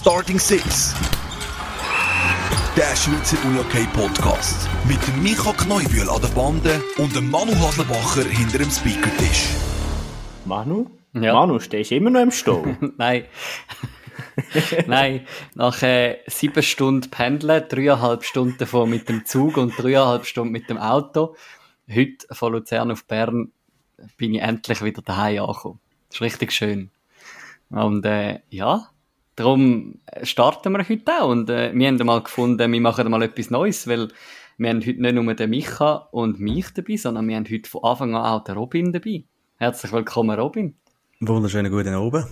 Starting Six. Der Schweizer Unihockey Podcast. Mit dem Micha Kneubühl an der Bande und dem Manu Haslebacher hinter dem Speakertisch. Manu? Ja. Manu, stehst du immer noch im Stall? Nein. Nein, nach äh, sieben Stunden Pendeln, dreieinhalb Stunden davon mit dem Zug und dreieinhalb Stunden mit dem Auto, heute von Luzern auf Bern, bin ich endlich wieder daheim angekommen. Das ist richtig schön. Und äh, ja, darum starten wir heute auch. Und äh, wir haben mal gefunden, wir machen mal etwas Neues, weil wir haben heute nicht nur den Micha und mich dabei, sondern wir haben heute von Anfang an auch den Robin dabei. Herzlich willkommen, Robin. Wunderschönen guten Abend.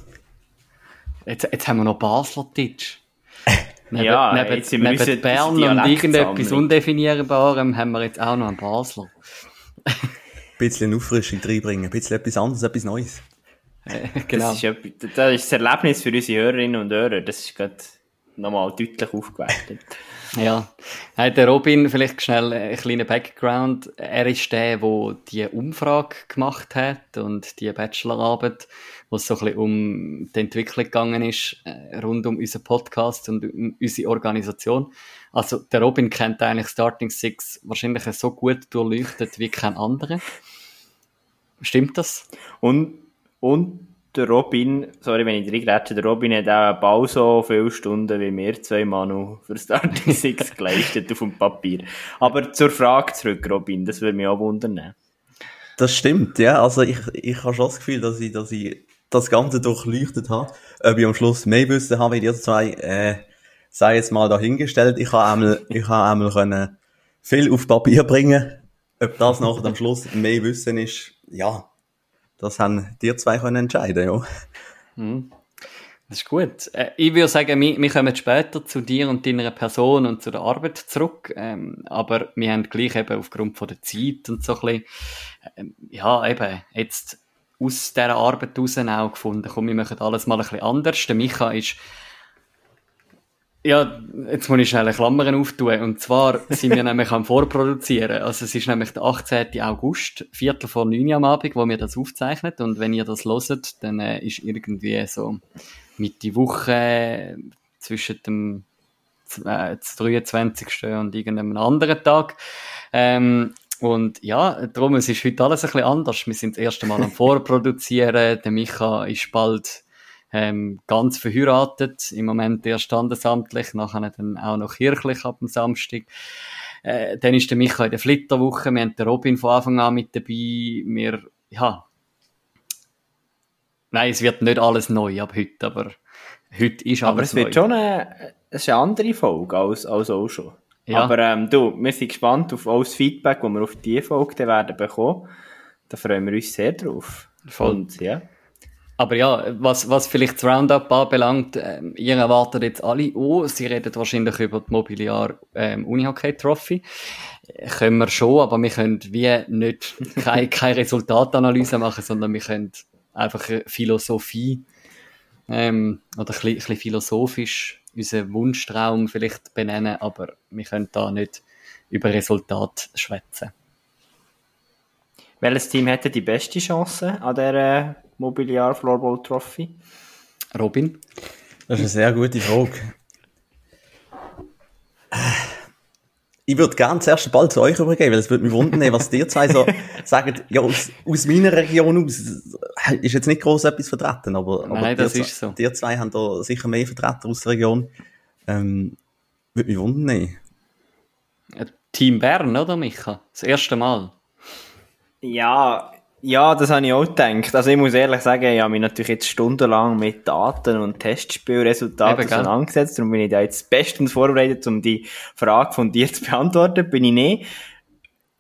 Jetzt, jetzt haben wir noch Basler Titsch. Neben, Ja, neben, jetzt neben unsere- Bern und irgendetwas. Undefinierbarem haben wir jetzt auch noch einen Basler. Ein bisschen Auffrischung reinbringen, ein bisschen etwas anderes, etwas Neues. genau. Das, ist das ist das Erlebnis für unsere Hörerinnen und Hörer. Das ist gerade nochmal deutlich aufgewertet. Ja. Hey, der Robin, vielleicht schnell ein kleiner Background. Er ist der, der die Umfrage gemacht hat und die Bachelorarbeit, wo es so ein bisschen um die Entwicklung gegangen ist, äh, rund um unseren Podcast und um unsere Organisation. Also, der Robin kennt eigentlich Starting Six wahrscheinlich so gut durchleuchtet wie kein anderer. Stimmt das? Und, und der Robin, sorry, wenn ich reingrätsche, der Robin hat auch bald so viele Stunden wie wir zwei Manu für Starting Six geleistet auf dem Papier. Aber zur Frage zurück, Robin, das würde mich auch wundern. Das stimmt, ja. Also ich, ich habe schon das Gefühl, dass ich, dass ich das Ganze durchleuchtet habe. Ob ich am Schluss mehr wissen habe, wie die zwei, äh, sei jetzt mal dahingestellt. Ich habe einmal, ich habe einmal können viel auf Papier bringen. Ob das nachher am Schluss mehr Wissen ist, ja. Das haben die zwei können entscheiden, ja. Das ist gut. Äh, ich würde sagen, wir, kommen später zu dir und deiner Person und zu der Arbeit zurück. Ähm, aber wir haben gleich eben aufgrund von der Zeit und so ein bisschen, ähm, ja, eben, jetzt aus dieser Arbeit raus auch gefunden, komm, wir machen alles mal ein bisschen anders. Der Micha ist, ja, jetzt muss ich schnell Klammern auftun. Und zwar sind wir nämlich am Vorproduzieren. Also es ist nämlich der 18. August, Viertel vor neun am Abend, wo wir das aufzeichnen. Und wenn ihr das loset, dann äh, ist irgendwie so Mitte Woche zwischen dem äh, 23. und irgendeinem anderen Tag. Ähm, und ja, darum, es ist heute alles ein bisschen anders. Wir sind das erste Mal am Vorproduzieren. Der Micha ist bald ähm, ganz verheiratet. Im Moment erst standesamtlich, nachher dann auch noch kirchlich ab dem Samstag. Äh, dann ist der Micha in der Flitterwoche. Wir haben den Robin von Anfang an mit dabei. Wir, ja. Nein, es wird nicht alles neu ab heute, aber heute ist Aber alles es wird neu. schon eine, es ist eine andere Folge als, als auch schon. Ja. Aber ähm, du, wir sind gespannt auf all das Feedback, das wir auf diese Folge werden bekommen. Da freuen wir uns sehr drauf. Voll. Und, ja. Aber ja, was, was vielleicht das Roundup anbelangt, ähm, ihr erwartet jetzt alle, oh, sie reden wahrscheinlich über die Mobiliar ähm, Unihockey Trophy. Äh, Können wir schon, aber wir können wie nicht keine, keine Resultatanalyse machen, sondern wir können einfach Philosophie ähm, oder ein ein bisschen philosophisch unseren Wunschtraum vielleicht benennen, aber wir können da nicht über Resultat schwätzen. Welches Team hätte die beste Chance an der Mobiliar Floorball Trophy? Robin? Das ist eine sehr gute Frage. Äh, Ich würde gerne zuerst den Ball zu euch übergeben, weil es würde mich wundern, was ihr zwei so sagen. Ja, aus, aus meiner Region aus ist jetzt nicht groß etwas vertreten, aber, aber Nein, das ihr, ist so. zwei- ihr zwei haben da sicher mehr Vertreter aus der Region. Ähm, würde mich wundern. Äh, Team Bern, oder Micha? Das erste Mal. Ja, ja, das habe ich auch gedacht. Also ich muss ehrlich sagen, ich habe mich natürlich jetzt stundenlang mit Daten und Testspielresultaten gell? auseinandergesetzt. Darum bin ich da jetzt bestens vorbereitet, um die Frage von dir zu beantworten. Bin ich nicht.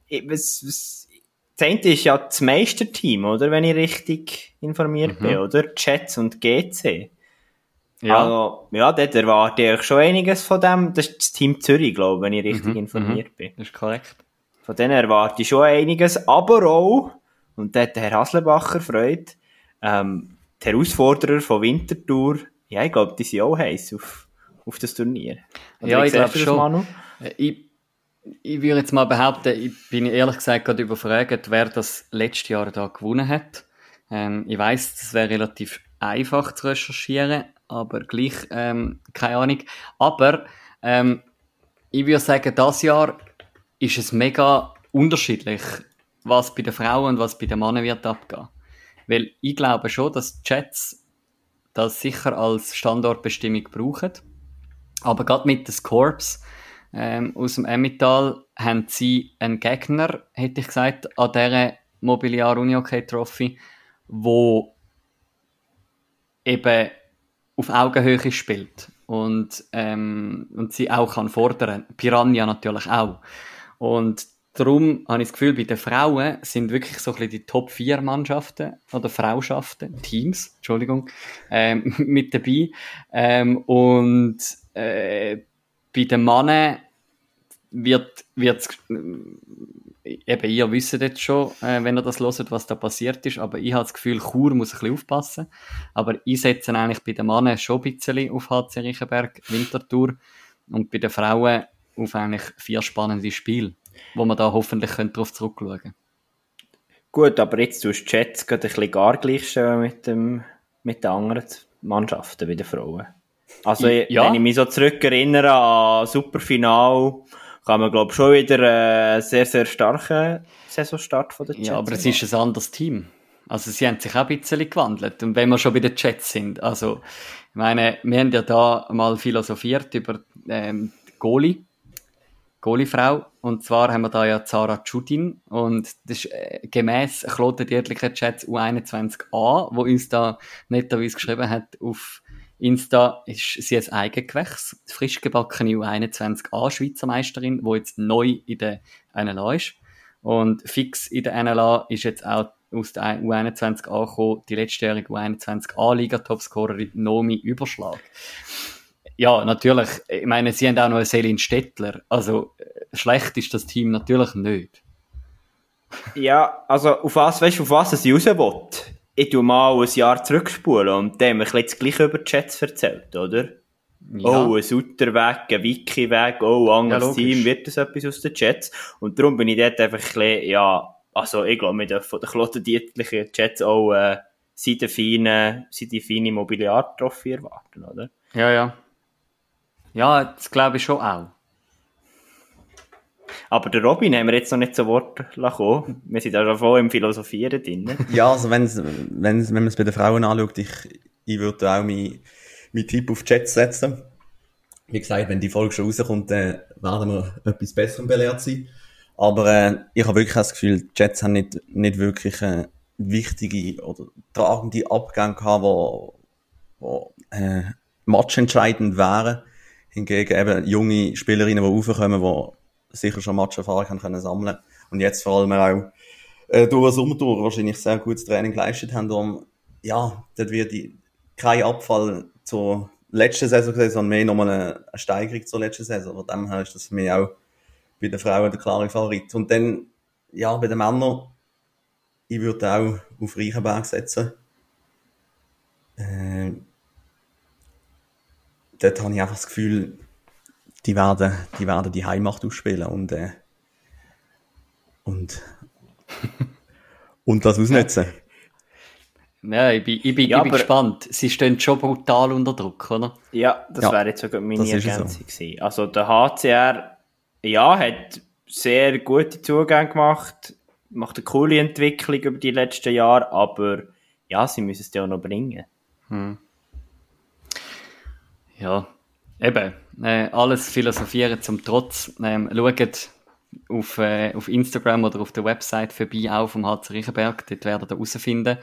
Ich, was, was, das eine ist ja das Meisterteam, oder? Wenn ich richtig informiert bin, oder? Jets und GC. Ja. Also, ja, dort erwarte ich schon einiges von dem. Das ist das Team Zürich, glaube ich, wenn ich richtig informiert bin. Das ist korrekt. Von denen erwarte ich schon einiges, aber auch, und da hat der Herr Haslebacher Freude, ähm, die Herausforderer von Winterthur, ja, ich glaube, die sind auch heiß auf, auf das Turnier. Oder Ja, ich glaube schon. Manu? Äh, Ich, ich würde jetzt mal behaupten, ich bin ehrlich gesagt gerade überfragt, wer das letzte Jahr da gewonnen hat. Ähm, ich weiß, das wäre relativ einfach zu recherchieren, aber gleich, ähm, keine Ahnung. Aber ähm, ich würde sagen, das Jahr ist es mega unterschiedlich, was bei den Frauen und was bei den Männern wird abgehen. Weil ich glaube schon, dass Jets das sicher als Standortbestimmung brauchen. Aber gerade mit den Scorps ähm, aus dem Emmental haben sie einen Gegner, hätte ich gesagt, an dieser Mobiliar Unihockey Trophy, wo eben auf Augenhöhe spielt und, ähm, und sie auch kann fordern. Piranha natürlich auch. Und darum habe ich das Gefühl, bei den Frauen sind wirklich so ein bisschen die Top 4 Mannschaften oder Frauschaften, Teams, Entschuldigung, ähm, mit dabei. Ähm, und äh, bei den Männern wird, wird eben ihr wisst jetzt schon, äh, wenn ihr das hört, was da passiert ist, aber ich habe das Gefühl, Chur muss ein bisschen aufpassen. Aber ich setze eigentlich bei den Männern schon ein bisschen auf HC Riechenberg, Winterthur und bei den Frauen auf eigentlich vier spannende Spiele, wo man da hoffentlich darauf zurückschauen können. Gut, aber jetzt tust du Jets gerade ein bisschen gar gleichstellen mit, dem, mit den anderen Mannschaften bei den Frauen. Also, ja. wenn ich mich so zurückerinnere an Superfinal, kann man, glaube ich, schon wieder einen sehr, sehr starken Saisonstart von den Jets Ja, aber es ist ein anderes Team. Also sie haben sich auch ein bisschen gewandelt. Und wenn wir schon bei den Jets sind, also ich meine, wir haben ja da mal philosophiert über ähm, Goalie, Goalie-Frau. Und zwar haben wir da ja Zara Chudin und das ist äh, gemäss Kloten Dietlicher Jets U21A, wo uns da netterweise geschrieben hat auf Insta ist sie ein Eigengewächs, frisch gebackene U21A Schweizer Meisterin, die jetzt neu in der NLA ist. Und fix in der NLA ist jetzt auch aus der U21A gekommen, die letztjährige U21A Liga Topscorerin Nomi Überschlag. Ja, natürlich, ich meine, sie haben auch noch eine Selin Stettler. Also, äh, schlecht ist das Team natürlich nicht. Ja, also, auf was, weißt du, auf was sie raus will? ich tu mal ein Jahr zurückspulen und dem ein bisschen das Gleiche über die Chats erzählt, oder? Ja. Oh, ein Suterweg, ein Wiki-Weg, oh, ein anderes ja, Team, wird das etwas aus den Chats? Und darum bin ich dort einfach ein bisschen, ja, also ich glaube, wir dürfen von den klottendietlichen Chats auch äh, seine feine, seine feine Mobiliar-Trophy erwarten, oder? Ja, ja. Ja, das glaube ich schon auch. Aber der Robin haben wir jetzt noch nicht zu Wort lassen. Wir sind schon voll im Philosophieren drin. ja, also wenn's, wenn's, wenn man es bei den Frauen anschaut, ich, ich würde auch meinen mein Tipp auf Jets setzen. Wie gesagt, wenn die Folge schon rauskommt, dann werden wir etwas Besserem belehrt sein. Aber äh, ich habe wirklich das Gefühl, die Jets haben nicht, nicht wirklich äh, wichtige oder tragende Abgänge gehabt, wo äh, matchentscheidend wären. Hingegen eben junge Spielerinnen, die raufkommen, die sicher schon Matcherfahrung haben können sammeln und jetzt vor allem auch äh, durch Sommer durch wahrscheinlich sehr gutes Training geleistet haben. Darum, ja, dort wird kein Abfall zur letzten Saison gesehen, sondern mehr nochmal eine, Steigerung zur letzten Saison. Von dem her ist das für mich auch bei den Frauen der klare Favorit. Und dann, ja, bei den Männern, ich würde auch auf Reichenberg setzen. Äh, dort habe ich einfach das Gefühl, die werden die, werden die Heimmacht ausspielen und, äh, und, und das ausnutzen. Ja, ich bin, ich bin, ja, ich bin gespannt. Sie stehen schon brutal unter Druck, oder? Ja, das ja, wäre jetzt sogar meine Ergänzung so. gewesen. Also der HCR, ja, hat sehr gute Zugänge gemacht, macht eine coole Entwicklung über die letzten Jahre, aber ja, sie müssen es ja auch noch bringen. Hm. Ja, Eben, äh, alles philosophieren zum Trotz. Ähm, schaut auf, äh, auf Instagram oder auf der Website vorbei auch vom HC Riechenberg. Dort werdet ihr herausfinden,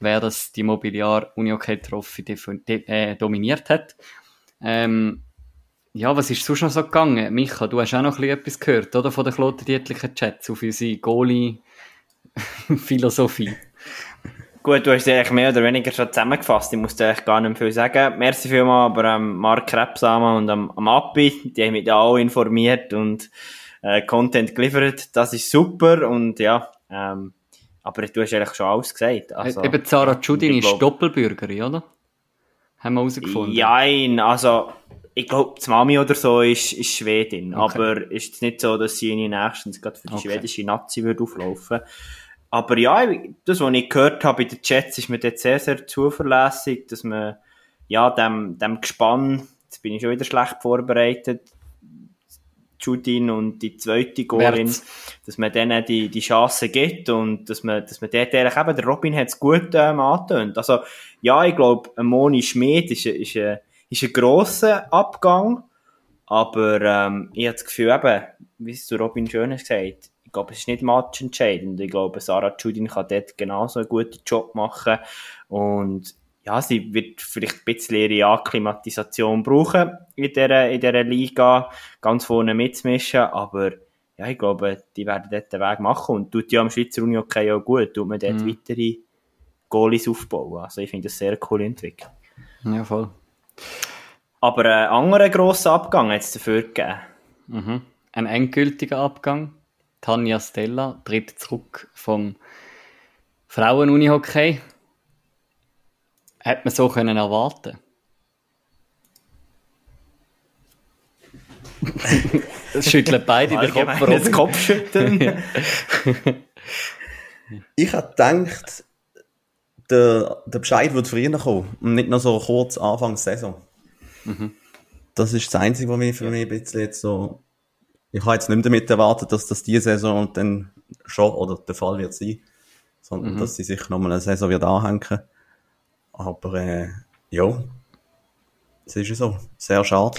wer das die Mobiliar Unihockey Trophy äh, dominiert hat. Ähm, ja, was ist sonst noch so gegangen? Micha, du hast auch noch etwas gehört, oder? Von den klotendietlichen Chats auf unsere Goalie-Philosophie. Gut, du hast es eigentlich mehr oder weniger schon zusammengefasst. Ich muss dir eigentlich gar nicht viel sagen. Merci vielmals, aber ähm, Mark Krebsamer und am, am Appi, die haben mich da auch informiert und äh, Content geliefert. Das ist super und ja, ähm, aber du hast eigentlich schon alles gesagt. Also, Eben Zara Chudin ist Doppelbürgerin, oder? Haben wir herausgefunden. Nein, also ich glaube, die Mami oder so ist, ist Schwedin, okay. aber ist es nicht so, dass sie nächstens gerade für die okay. schwedische Nazi würde auflaufen aber ja, das, was ich gehört habe bei den Chats, ist mir dort sehr, sehr zuverlässig, dass man, ja, dem, dem Gespann, jetzt bin ich schon wieder schlecht vorbereitet, Judin und die zweite Goalin, dass man denen die, die Chance gibt und dass man, dass man dort ehrlich eben, der Robin hat es gut ähm, angetönt. Also, ja, ich glaube, Moni Schmid ist, ist, ist, ist ein grosser Abgang, aber ähm, ich habe das Gefühl, eben, wie es zu Robin Schön hat gesagt, ich glaube, es ist nicht matchentscheidend. Ich glaube, Sarah Judin kann dort genauso einen guten Job machen und ja, sie wird vielleicht ein bisschen ihre Akklimatisation brauchen in dieser, in dieser Liga, ganz vorne mitzumischen, aber ja, ich glaube, die werden dort den Weg machen und tut ja am Schweizer Uni okay auch gut, tut man dort mhm. weitere Goalies aufbauen. Also ich finde das sehr cool entwickelt. Ja, voll. Aber einen anderen grossen Abgang hat es dafür gegeben. Mhm. Ein endgültiger Abgang. Tanja Stella tritt zurück vom Frauen-Unihockey Hätte man so können erwarten Das schütteln beide den Kopf. Das Kopfschütteln. ich habe gedacht, der, der Bescheid wird früher kommen und nicht nur so kurz Anfang Saison. Mhm. Das ist das Einzige, was mich für mich ein bisschen jetzt so... Ich habe jetzt nicht damit erwartet, dass das diese Saison dann schon oder der Fall wird sein, sondern mhm. dass sie sich nochmal eine Saison wird anhängen. Aber äh, ja, es ist ja so. Sehr schade.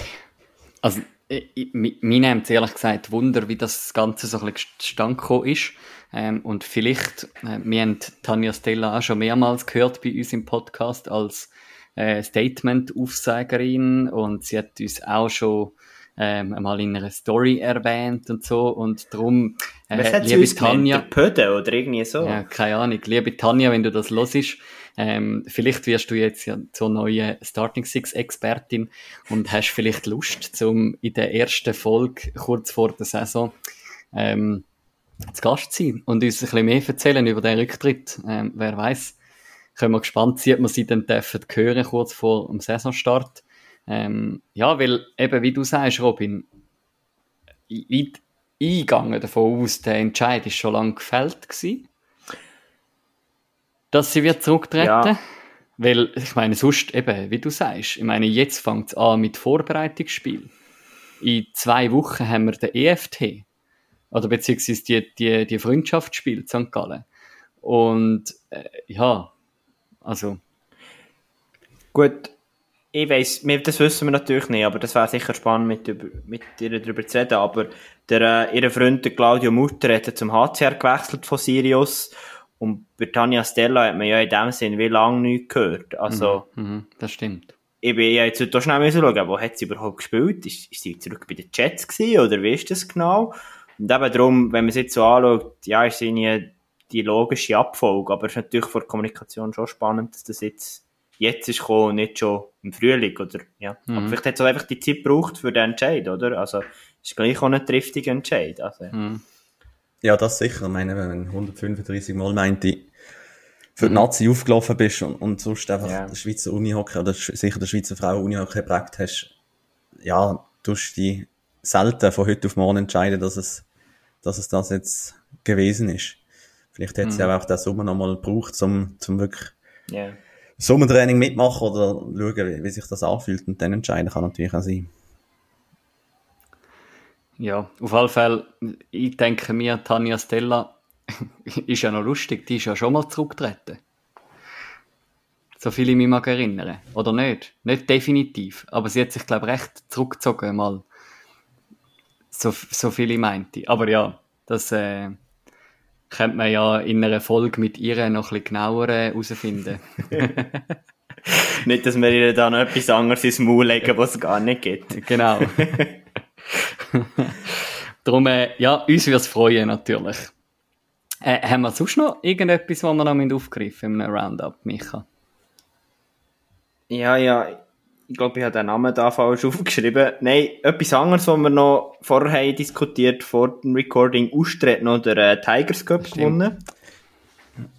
Also, ich, mir nimmt ehrlich gesagt Wunder, wie das Ganze so ein bisschen zustande ist. Ähm, und vielleicht, äh, wir haben Tanja Stella auch schon mehrmals gehört bei uns im Podcast als äh, Statement-Aufsagerin und sie hat uns auch schon ähm, einmal in einer Story erwähnt und so. Und darum äh, Was liebe sie Tanja Pöde oder irgendwie so? Ja keine Ahnung. Liebe Tanja wenn du das los ist ähm, vielleicht wirst du jetzt ja zur neuen Starting Six Expertin und hast vielleicht Lust, zum in der ersten Folge kurz vor der Saison ähm, zu Gast zu sein und uns ein bisschen mehr erzählen über den Rücktritt. Ähm, wer weiß, können wir gespannt sein, ob wir sie dann dürfen hören kurz vor dem Saisonstart. Ähm, ja, weil eben, wie du sagst, Robin, ich, ich gehe davon aus, der Entscheid ist schon lange gefällt gewesen dass sie wird zurücktreten. Ja. Weil, ich meine, sonst eben, wie du sagst, ich meine, jetzt fängt es an mit Vorbereitungsspiel. In zwei Wochen haben wir den EFT. Oder beziehungsweise die, die, die Freundschaftsspiel St. Gallen. Und, äh, ja, also. Gut, ich weiss, das wissen wir natürlich nicht, aber das wäre sicher spannend, mit, mit ihr darüber zu reden. Aber der, äh, ihr Freund, der Claudio Mutter, hat zum HCR gewechselt von Sirius und bei Tanja Stella hat man ja in dem Sinn wie lange nichts gehört. Also, mhm, mhm, das stimmt. Ich bin ja jetzt heute schnell schauen, wo hat sie überhaupt gespielt? Ist, ist sie zurück bei den Jets gewesen, oder wie ist das genau? Und eben darum, wenn man es jetzt so anschaut, ja, ist sie die logische Abfolge, aber es ist natürlich vor der Kommunikation schon spannend, dass das jetzt, jetzt ist gekommen und nicht schon im Frühling, oder? Ja. Mhm. Aber vielleicht hat es auch einfach die Zeit gebraucht für den Entscheid, oder? Also, ist gleich auch ein triftiger Entscheid, also. Mhm. Ja, das sicher. Ich meine, wenn du 135 Mal meinte, für die. Nazi aufgelaufen bist und, und sonst einfach yeah. der Schweizer Unihockey oder sicher der Schweizer Frau Unihockey geprägt hast, ja, tust die selten von heute auf morgen entscheiden, dass es, dass es das jetzt gewesen ist. Vielleicht hätte sie mhm. auch den Sommer nochmal gebraucht, um, zum wirklich yeah. Sommertraining mitmachen oder schauen, wie sich das anfühlt und dann entscheiden kann natürlich auch sein. Ja, auf alle Fälle, ich denke mir, Tanja Stella ist ja noch lustig, die ist ja schon mal zurückgetreten. So viel ich mich mag erinnern. Oder nicht? Nicht definitiv. Aber sie hat sich, glaube ich, recht zurückgezogen mal. So, so viel ich meinte. Aber ja, das äh, könnte man ja in einer Folge mit ihr noch ein bisschen genauer herausfinden. nicht, dass wir ihr da noch etwas anderes ins Maul legen, was es gar nicht gibt. Genau. Darum, äh, ja, uns würde es freuen, natürlich. Äh, haben wir sonst noch irgendetwas, was wir noch aufgreifen in einem Roundup, Micha? Ja, ja, ich glaube, ich habe den Namen da falsch aufgeschrieben. Nein, etwas anderes, was wir noch vorher diskutiert, vor dem Recording, Ustret noch der äh, Tigers Cup Stimmt. gewonnen.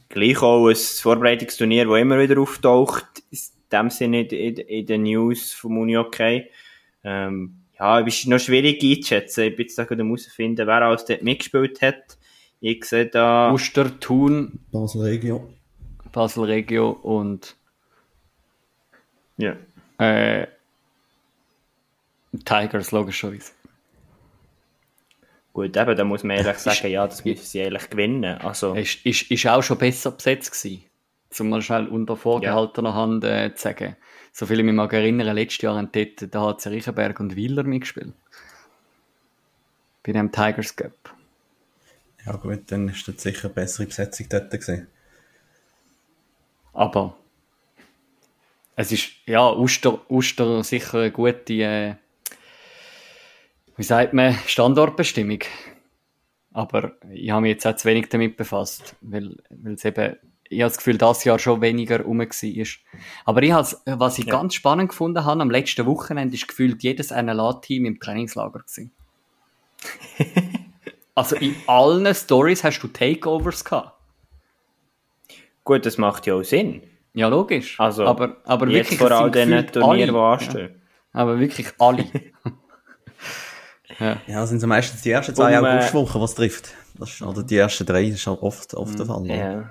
Gleich auch ein Vorbereitungsturnier, das immer wieder auftaucht, in dem Sinne in, in, in den News vom Uni okay. Ähm, ja, es ist noch schwierig einzuschätzen. Ich bin jetzt da gerade herausfinden, wer alles dort mitgespielt hat. Ich sehe da Uster, Thun, Basel Regio. Basel Regio und ja. Äh, Tigers logischerweise. Gut, eben, da muss man ehrlich sagen, ja, das müssen sie eigentlich gewinnen. Also, Ist, ist, ist auch schon besser besetzt gewesen. Um mal schnell unter vorgehaltener Hand äh, zu sagen. So viel ich mich mag erinnern, letztes Jahr haben dort der HC Riechenberg und Wieler mitgespielt. Bei dem Tigers Cup. Ja gut, dann ist das sicher eine bessere Besetzung dort gewesen. Aber es ist, ja, Uster, Uster sicher eine gute, äh, wie sagt man, Standortbestimmung. Aber ich habe mich jetzt auch zu wenig damit befasst, weil, weil es eben, ich habe das Gefühl, das Jahr schon weniger rum war. Aber ich has, was ich Ja. ganz spannend gefunden habe, am letzten Wochenende ist gefühlt jedes NLA-Team im Trainingslager gewesen. also in allen Stories hast du Takeovers gehabt. gut, das macht ja auch Sinn. Ja, logisch. Also, aber, aber Jetzt wirklich, vor all diesen Turnieren, die alle. anstehen. Ja, aber wirklich alle. Ja, das sind so meistens die ersten zwei Um, äh, Augustwochen, was trifft. Das ist, oder die ersten drei, das ist halt oft, oft der Fall. oder? Ja.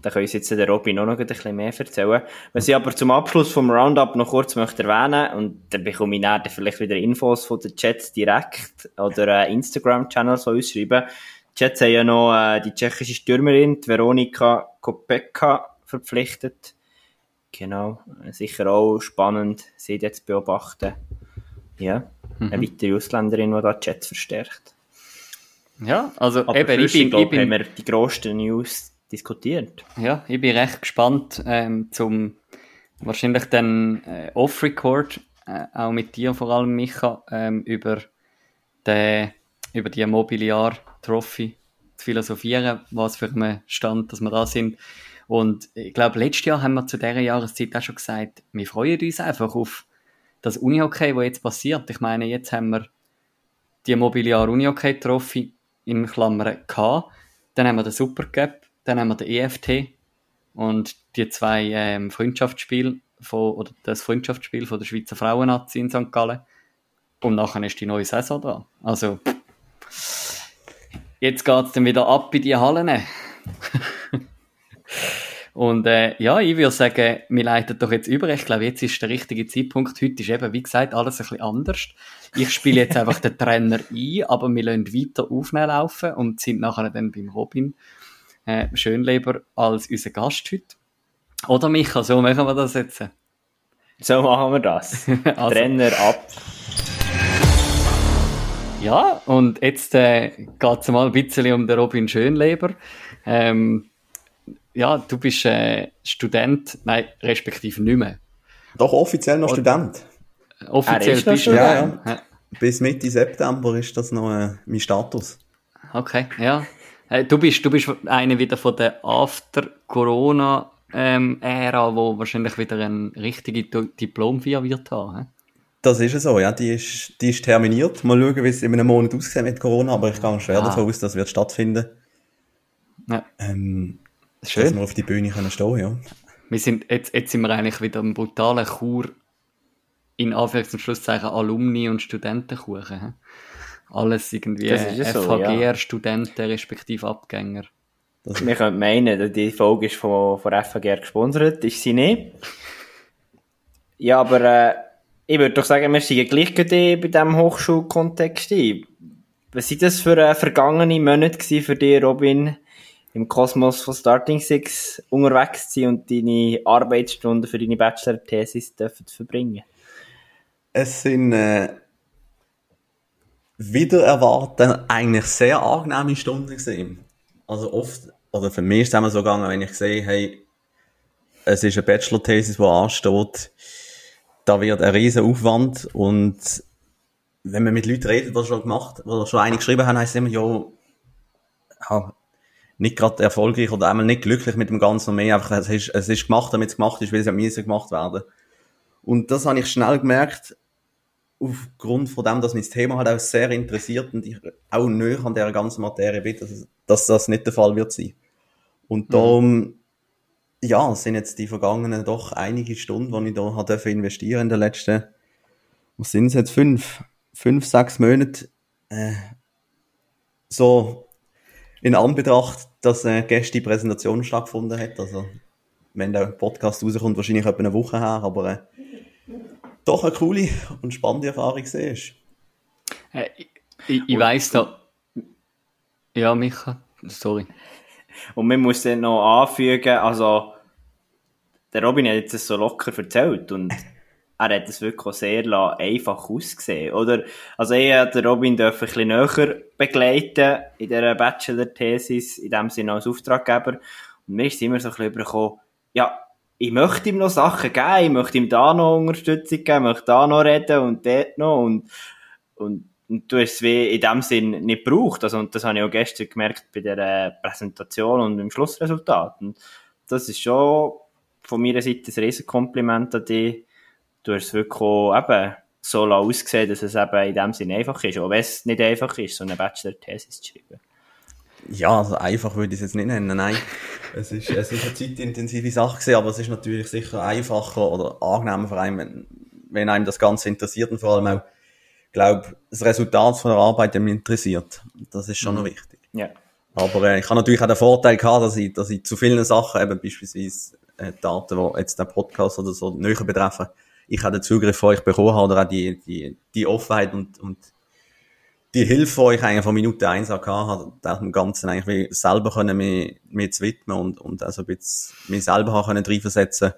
Da können uns jetzt der Robin auch noch ein bisschen mehr erzählen. Was ich aber zum Abschluss vom Roundup noch kurz möchte erwähnen, und dann bekomme ich nachher vielleicht wieder Infos von den Chats direkt oder äh, Instagram-Channels von uns schreiben. Die Chats haben ja noch äh, die tschechische Stürmerin, die Veronika Kopeka, verpflichtet. Genau. Sicher auch spannend, sie jetzt zu beobachten. Ja. Eine weitere Ausländerin, die da die Chats verstärkt. ja, also Aber eben, ich bin, glaube, ich bin, haben wir die grössten News diskutiert. ja, ich bin recht gespannt ähm, zum wahrscheinlich dann äh, Off-Record, äh, auch mit dir vor allem, Micha, ähm, über, den, über die Mobiliar-Trophy zu philosophieren, was für einen Stand, dass wir da sind. Und ich glaube, letztes Jahr haben wir zu dieser Jahreszeit auch schon gesagt, wir freuen uns einfach auf das Unihockey, was jetzt passiert. Ich meine, jetzt haben wir die Mobiliar Unihockey Trophy in Klammern gehabt. Dann haben wir den Supercup, dann haben wir den EFT und die zwei ähm, Freundschaftsspiele von, oder das Freundschaftsspiel von der Schweizer Frauennazi in St. Gallen. Und nachher ist die neue Saison da. Also, jetzt geht's dann wieder ab in die Hallen. Und äh, ja, ich würde sagen, wir leiten doch jetzt über. Ich glaube, jetzt ist der richtige Zeitpunkt. Heute ist eben, wie gesagt, alles ein bisschen anders. Ich spiele jetzt einfach den Trainer ein, aber wir lassen weiter aufnehmen laufen und sind nachher dann beim Robin äh, Schönleber als unser Gast heute. Oder Micha, so machen wir das jetzt. So machen wir das. Also- Trainer ab. Ja, und jetzt äh, geht es mal ein bisschen um den Robin Schönleber. Ähm, ja, du bist äh, Student, nein, respektive nicht mehr. Doch offiziell noch Student. Offiziell bist du Student. ja. Bis Mitte September ist das noch äh, mein Status. Okay, ja. Du bist, du bist einer wieder von der After-Corona-Ära, wo wahrscheinlich wieder ein richtige Di- Diplom-Vier wird haben. hä? Das ist es so, ja. Die ist, die ist terminiert. Mal schauen, wie es in einem Monat aussieht mit Corona, aber ich gehe schwer Ah. davon aus, das wird stattfinden. Ja, Ähm, dass schön. wir auf die Bühne können stehen, ja. Wir sind, jetzt, jetzt sind wir eigentlich wieder im brutalen Chur, in Anführungs- und Schlusszeichen, Alumni- und Studentenkuchen. hä? Alles irgendwie ist ja so, FHGR, ja. Studenten, respektive Abgänger. Das Wir können meinen, die Folge ist von, von FAGR gesponsert, ist sie nicht. Ja, aber äh, ich würde doch sagen, wir sind gleich bei diesem Hochschulkontext ein. Was sind das für äh, vergangene Monate für dich, Robin, im Kosmos von Starting Six unterwegs sein und deine Arbeitsstunden für deine Bachelor-Thesis verbringen? Es sind äh, wieder erwarten eigentlich sehr angenehme Stunden gesehen. Also oft, oder für mich ist es immer so gegangen, wenn ich sehe, hey, es ist eine Bachelor-Thesis, die ansteht, da wird ein riesen Aufwand und wenn man mit Leuten redet, die schon gemacht, die schon einige geschrieben haben, heisst es immer, ja, nicht gerade erfolgreich oder einmal nicht glücklich mit dem Ganzen und mehr, einfach, es ist, es ist gemacht, damit es gemacht ist, weil es ja müssen gemacht werden. Und das habe ich schnell gemerkt, aufgrund von dem, dass mich das Thema halt auch sehr interessiert und ich auch näher an der ganzen Materie bin, dass, dass das nicht der Fall wird sein. Und darum, ja, es sind jetzt die vergangenen doch einige Stunden, die ich da habe investieren in den letzten, was sind es jetzt, fünf, fünf, sechs Monate, äh, so in Anbetracht, dass äh, gestern die Präsentation stattgefunden hat, also wenn der Podcast rauskommt, wahrscheinlich etwa eine Woche her, aber äh, doch eine coole und spannende Erfahrung gesehen. Äh, ich ich, ich weiss da. Ja, Micha, sorry. Und man muss dann noch anfügen, also, der Robin hat jetzt das so locker erzählt und er hat es wirklich sehr einfach ausgesehen, oder? Also ich den Robin ein bisschen näher begleiten in dieser Bachelor-Thesis, in dem Sinne als Auftraggeber. Und mir ist immer so ein bisschen übergekommen, ja, ich möchte ihm noch Sachen geben, ich möchte ihm da noch Unterstützung geben, ich möchte da noch reden und dort noch und, und, und du hast es wie in dem Sinn nicht gebraucht. Also, und das habe ich auch gestern gemerkt bei der Präsentation und im Schlussresultat. Und das ist schon von meiner Seite ein riesen Kompliment an dich. Du hast es wirklich auch eben so ausgesehen, dass es eben in dem Sinn einfach ist. Auch wenn es nicht einfach ist, so eine Bachelor-Thesis zu schreiben. Ja, also einfach würde ich es jetzt nicht nennen, nein. Es ist, es ist eine zeitintensive Sache gewesen, aber es ist natürlich sicher einfacher oder angenehmer für einen, wenn, wenn einem das Ganze interessiert und vor allem auch, glaube das Resultat von der Arbeit mich interessiert. Das ist schon mhm. noch wichtig. Ja. Aber äh, ich habe natürlich auch den Vorteil gehabt, dass ich, dass ich zu vielen Sachen, eben beispielsweise äh, Daten, die jetzt den Podcast oder so näher betreffen, ich habe den Zugriff von euch bekommen habe oder auch die, die, die Offenheit und, und die Hilfe, die ich eigentlich von Minute eins auch hatte, auch dem Ganzen eigentlich selber können mir, mir zu widmen und, und also ein bisschen mich selber haben können reinversetzen,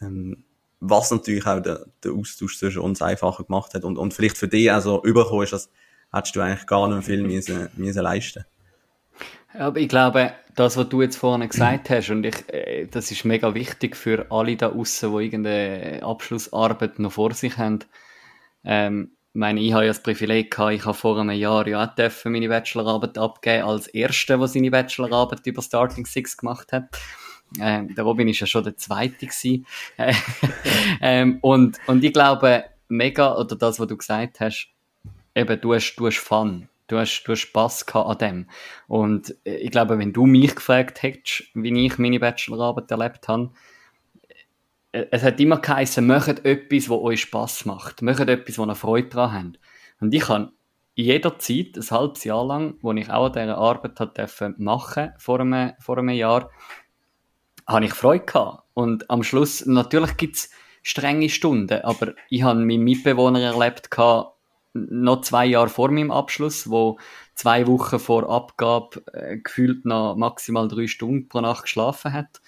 ähm, was natürlich auch der, der Austausch zwischen uns einfacher gemacht hat und, und vielleicht für dich also überkommen ist, das hättest du eigentlich gar nicht viel müssen, müssen leisten. Aber ich glaube, das, was du jetzt vorhin gesagt hast, und ich, äh, das ist mega wichtig für alle da außen, die irgendeine Abschlussarbeit noch vor sich haben. Ähm, meine, ich habe ja das Privileg gehabt, ich habe vor einem Jahr ja auch meine Bachelorarbeit abgeben als Erster, der seine Bachelorarbeit über Starting Six gemacht hat. Ähm, der Robin ist ja schon der Zweite gewesen. ähm, und, und ich glaube, mega, oder das, was du gesagt hast, eben, du hast, du hast Fun. Du hast, du hast Spass gehabt an dem. Und äh, ich glaube, wenn du mich gefragt hättest, wie ich meine Bachelorarbeit erlebt habe, es hat immer geheißen, macht etwas, was euch Spass macht. Macht etwas, wo ihr Freude daran habt. Und ich habe jederzeit, ein halbes Jahr lang, wo ich auch an dieser Arbeit hat machen vor einem, vor einem Jahr, habe ich Freude gehabt. Und am Schluss, natürlich gibt's strenge Stunden, aber ich habe meinen Mitbewohner erlebt gehabt, noch zwei Jahre vor meinem Abschluss, wo zwei Wochen vor Abgabe äh, gefühlt noch maximal drei Stunden pro Nacht geschlafen hat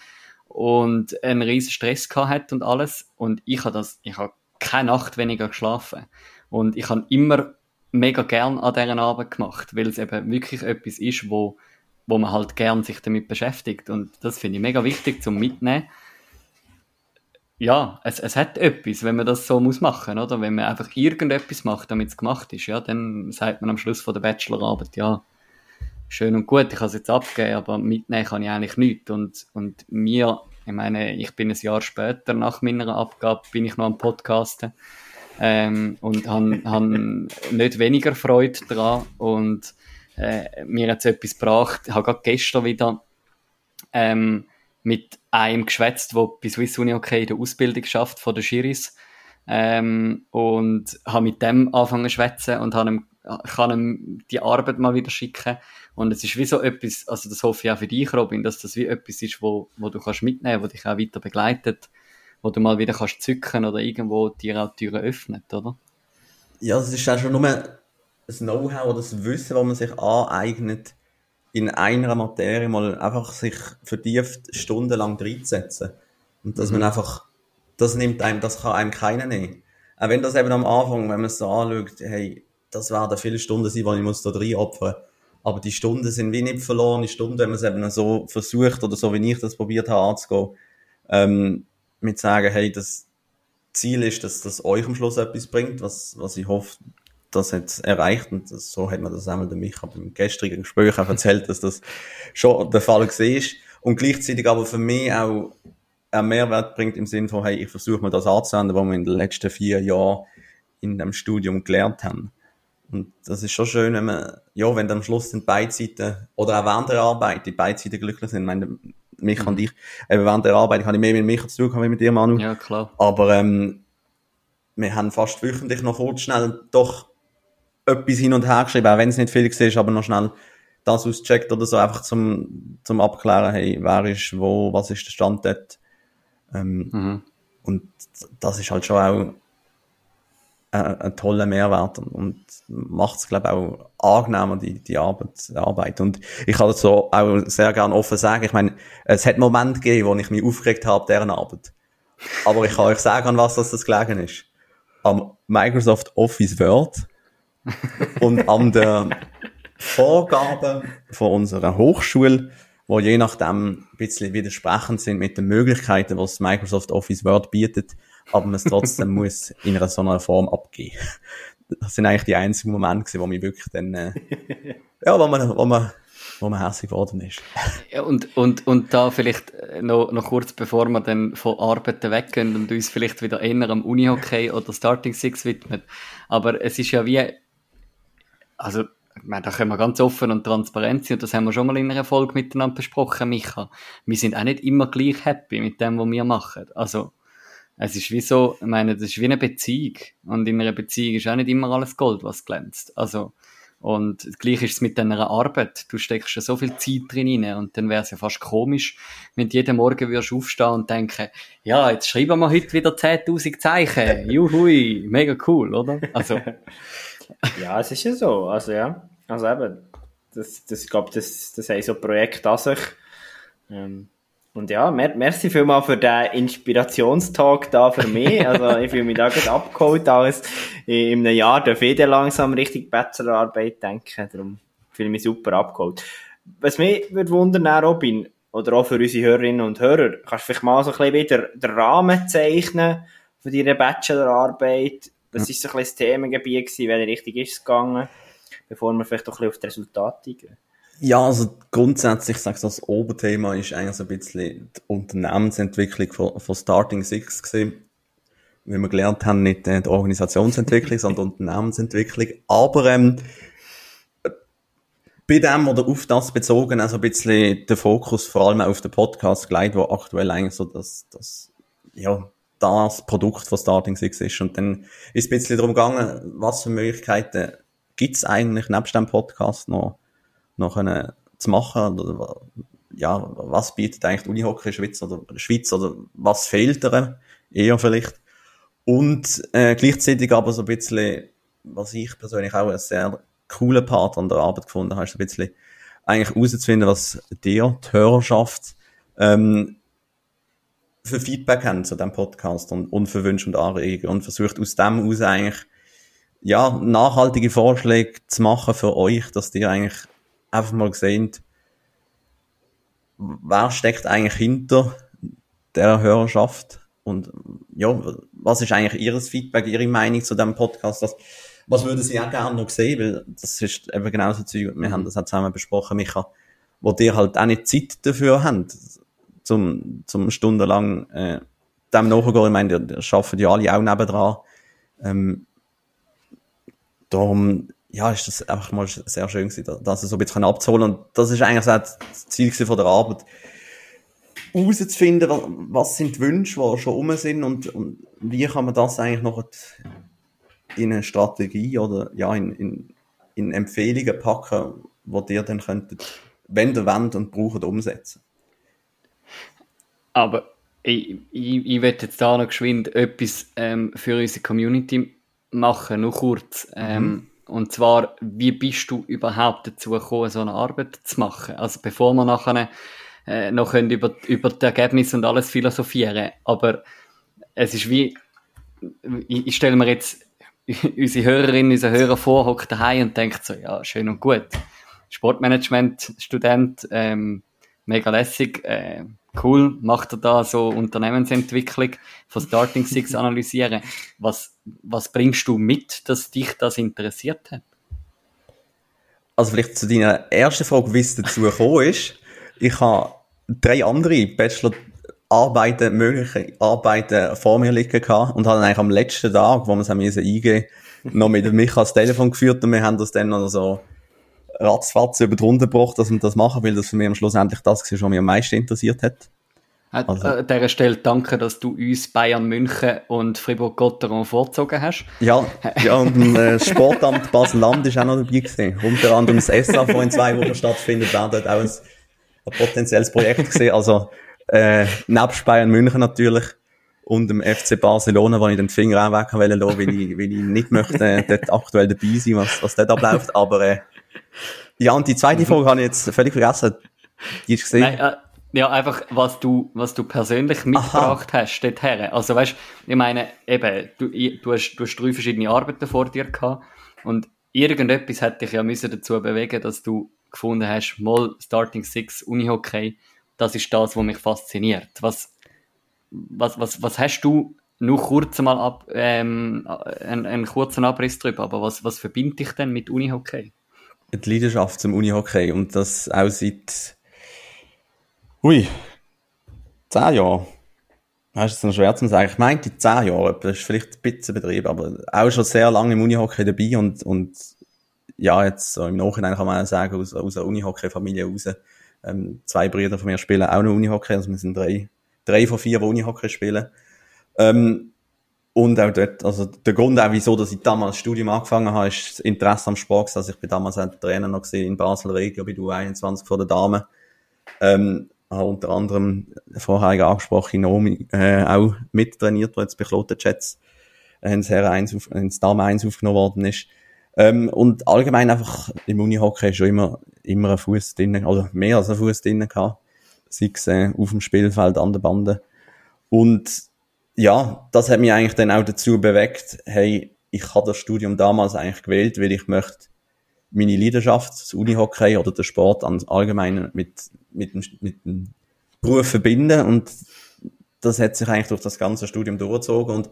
und einen riesen Stress gehabt hat und alles. Und ich habe das, ich habe keine Nacht weniger geschlafen. Und ich habe immer mega gern an dieser Arbeit gemacht, weil es eben wirklich etwas ist, wo, wo man halt gern sich damit beschäftigt. Und das finde ich mega wichtig zum Mitnehmen. Ja, es, es hat etwas, wenn man das so muss machen, oder? Wenn man einfach irgendetwas macht, damit es gemacht ist, ja, dann sagt man am Schluss von der Bachelorarbeit, ja, schön und gut, ich kann es jetzt abgeben, aber mitnehmen kann ich eigentlich nichts. Und, und mir, ich meine, ich bin ein Jahr später nach meiner Abgabe, bin ich noch am Podcasten ähm, und habe hab nicht weniger Freude daran und äh, mir hat es etwas gebracht. Ich habe gerade gestern wieder ähm, mit einem geschwätzt, der bei Swiss Uni okay in der Ausbildung schafft von der Schiris ähm, und habe mit dem angefangen zu schwätzen und ihm kann ihm die Arbeit mal wieder schicken. Und es ist wie so etwas, also das hoffe ich auch für dich, Robin, dass das wie etwas ist, wo, wo du kannst mitnehmen, wo dich auch weiter begleitet, wo du mal wieder kannst zücken oder irgendwo dir auch Türen öffnet, oder? Ja, es ist auch schon nur ein Know-how oder das Wissen, das man sich aneignet, in einer Materie mal einfach sich vertieft stundenlang reinzusetzen. Und dass mhm. man einfach, das nimmt einem, das kann einem keiner nehmen. Auch wenn das eben am Anfang, wenn man es so anschaut, hey, das werden viele Stunden sein, die ich muss da rein opfern. Aber die Stunden sind wie nicht verlorene Stunden, wenn man es eben so versucht oder so wie ich das probiert habe anzugehen, ähm, mit sagen, hey, das Ziel ist, dass das euch am Schluss etwas bringt, was, was ich hoffe, das jetzt erreicht und so hat man das einmal der Micha beim gestrigen Gespräch auch erzählt, dass das schon der Fall war. Und gleichzeitig aber für mich auch einen Mehrwert bringt im Sinne von, hey, ich versuche mal das anzuwenden, was wir in den letzten vier Jahren in dem Studium gelernt haben. Und das ist schon schön, wenn man, ja, wenn am Schluss sind beide Seiten, oder auch während der Arbeit, die beide Seiten glücklich sind. Ich meine, mich mhm. und ich, eben während der Arbeit habe ich mehr mit Micha zu tun, als mit dir, Manu. Ja, klar. Aber, ähm, wir haben fast wöchentlich noch kurz schnell doch etwas hin und her geschrieben, auch wenn es nicht viel war, aber noch schnell das auscheckt oder so, einfach zum, zum Abklären, hey, wer ist wo, was ist der Stand dort. Ähm, Mhm. Und das ist halt schon auch ein, ein toller Mehrwert und, und macht es, glaube ich, auch angenehmer, die, die Arbeit, Arbeit. Und ich kann das so auch sehr gerne offen sagen. Ich meine, es hat Momente gegeben, wo ich mich aufgeregt habe, deren Arbeit. Aber ich kann euch sagen, an was das, das gelegen ist. Am Microsoft Office Word und an der Vorgaben von unserer Hochschule, wo je nachdem ein bisschen widersprechend sind mit den Möglichkeiten, was Microsoft Office Word bietet, aber man es trotzdem muss in einer so einer Form abgeben. Das sind eigentlich die einzigen Momente, gewesen, wo mich wirklich dann, äh, ja, wo man, wo man, wo man hässlich geworden ist. Ja, und, und, und da vielleicht äh, noch, noch kurz, bevor wir dann von Arbeiten weggehen und uns vielleicht wieder eher am Unihockey oder Starting Six widmen. Aber es ist ja wie, also, ich meine, da können wir ganz offen und transparent sein, und das haben wir schon mal in einer Folge miteinander besprochen, Micha. Wir sind auch nicht immer gleich happy mit dem, was wir machen. Also, es ist wie so, ich meine, das ist wie eine Beziehung. Und in einer Beziehung ist auch nicht immer alles Gold, was glänzt. Also, und gleich ist es mit deiner Arbeit. Du steckst ja so viel Zeit drin rein und dann wäre es ja fast komisch, wenn du jeden Morgen würdest aufstehen und denken, ja, jetzt schreiben wir heute wieder 10.000 Zeichen. Juhui, mega cool, oder? Also, Ja, es ist ja so. Also ja, also eben, das, das, ich glaube, das, das haben so Projekte an sich. Ähm, und ja, mer merci vielmal für den Inspirationstalk da für mich. Also ich fühle mich da gerade abgeholt, als in einem Jahr darf ich dann langsam richtig Bachelorarbeit denken. Darum fühle ich mich super abgeholt. Was mich würde wundern, Robin, oder auch für unsere Hörerinnen und Hörer, kannst du vielleicht mal so ein bisschen wieder den Rahmen zeichnen von deiner Bachelorarbeit? Was ist so ein bisschen das Themengebiet gewesen? Welche Richtung ist es gegangen? Bevor wir vielleicht auch ein bisschen auf die Resultate eingehen. Ja, also grundsätzlich, ich sage das Oberthema ist eigentlich so ein bisschen die Unternehmensentwicklung von, von Starting Six gesehen. Wie wir gelernt haben, nicht äh, die Organisationsentwicklung, sondern die Unternehmensentwicklung. Aber ähm, bei dem oder auf das bezogen, also ein bisschen der Fokus vor allem auf den Podcast gelegt, wo aktuell eigentlich so das, das, ja, das Produkt von Starting Six ist. Und dann ist ein bisschen darum gegangen, was für Möglichkeiten gibt's eigentlich nebst dem Podcast noch noch können zu machen oder ja, was bietet eigentlich die Unihockey Schweiz oder Schweiz oder was fehlt daran eher vielleicht und äh, gleichzeitig aber so ein bisschen, was ich persönlich auch einen sehr coolen Part an der Arbeit gefunden habe, ist ein bisschen eigentlich herauszufinden, was dir, die Hörerschaft, ähm, für Feedback haben zu dem Podcast und, und für Wünsche und Anregungen und versucht aus dem heraus eigentlich ja, nachhaltige Vorschläge zu machen für euch, dass ihr eigentlich einfach mal gesehen, wer steckt eigentlich hinter der Hörerschaft und ja, was ist eigentlich Ihres Feedback, Ihre Meinung zu dem Podcast? Das, was würden Sie auch gerne noch sehen? Weil das ist eben genauso Zeug, wir haben das auch zusammen besprochen, Micha, wo die halt auch nicht Zeit dafür haben, zum, zum stundenlang äh, dem nachgehen. Ich meine, die, die arbeiten ja alle auch nebendran. Ähm, darum ja, ist das einfach mal sehr schön gewesen, das so ein bisschen abzuholen. Und das ist eigentlich so das Ziel von der Arbeit. herauszufinden, was, was sind die Wünsche, die schon rum sind und, und wie kann man das eigentlich noch in eine Strategie oder ja, in, in, in Empfehlungen packen, die ihr dann könntet, wenn ihr wollt und braucht, umsetzen. Aber ich, ich, ich jetzt da noch geschwind etwas ähm, für unsere Community machen, nur kurz. Ähm, Mhm. Und zwar, wie bist du überhaupt dazu gekommen, so eine Arbeit zu machen? Also bevor wir nachher äh, noch können über, über die Ergebnisse und alles philosophieren. Aber es ist wie, ich, ich stelle mir jetzt unsere Hörerinnen, unsere Hörer vor, hockt daheim und denkt so, ja, schön und gut. Sportmanagement-Student, ähm, mega lässig, äh, cool, macht er da so Unternehmensentwicklung von Starting Six analysieren. Was, was bringst du mit, dass dich das interessiert hat? Also vielleicht zu deiner ersten Frage, wie es dazu gekommen ist. Ich habe drei andere Bachelorarbeiten, mögliche Arbeiten vor mir liegen gehabt und habe dann eigentlich am letzten Tag, wo wir es haben müssen eingehen, noch mit Micha das Telefon geführt und wir haben das dann noch so ratzfatz über die Runde gebracht, dass wir das machen, weil das für mich am Schluss endlich das war, was mich am meisten interessiert hat. Also, an dieser Stelle danke, dass du uns Bayern München und Fribourg-Gotteron vorgezogen hast. Ja, ja und äh, das Sportamt Basel-Land ist auch noch dabei gewesen. Unter anderem das ESSA, das in zwei Wochen stattfindet, wäre dort auch ein, ein potenzielles Projekt gesehen. Also, äh, nebst Bayern München natürlich und dem FC Barcelona, wo ich den Finger auch weg wollte, weil ich, weil ich nicht möchte äh, dort aktuell dabei sein, was, was dort abläuft. Aber äh, ja, und die zweite Folge habe ich jetzt völlig vergessen. Die ist gesehen. Nein, äh, ja, einfach, was du, was du persönlich mitgebracht Aha. hast, dorthin. Also, weißt, ich meine, eben, du, du hast, du hast drei verschiedene Arbeiten vor dir gehabt und irgendetwas hat dich ja müssen dazu bewegen, dass du gefunden hast, mal Starting Six Unihockey, das ist das, was mich fasziniert. Was, was, was, was hast du nur kurz mal ab, ähm, einen, einen kurzen Abriss drüber, aber was, was verbindet dich denn mit Unihockey? Die Leidenschaft zum Unihockey und das auch seit Ui, zehn Jahre. Das ist noch schwer zu sagen. Ich meinte zehn Jahre, das ist vielleicht ein bisschen Betrieb, aber auch schon sehr lange im Unihockey dabei und, und ja, jetzt so im Nachhinein kann man auch sagen, aus, aus einer Unihockey-Familie raus. Ähm, zwei Brüder von mir spielen auch noch Unihockey, also wir sind drei, drei von vier, die Unihockey spielen. Ähm, und auch dort, also der Grund auch, wieso, dass ich damals das Studium angefangen habe, ist das Interesse am Sport. Also ich bin damals auch Trainer noch gesehen in Basel Regio bei U21 vor der Dame. Ähm, habe unter anderem vorher angesprochen, Naomi äh, auch mittrainiert, wo jetzt bei Kloten Jets äh, ins, Herren 1 auf, ins Dame 1 aufgenommen worden ist. Ähm, und allgemein einfach im Unihockey schon immer, immer ein Fuß drinnen, oder mehr als ein Fuß drinnen gehabt. Sei es äh, auf dem Spielfeld, an der Bande. Und ja, das hat mich eigentlich dann auch dazu bewegt, hey, ich habe das Studium damals eigentlich gewählt, weil ich möchte meine Leidenschaft, das Unihockey oder der Sport allgemein mit, mit, mit dem Beruf verbinden und das hat sich eigentlich durch das ganze Studium durchgezogen und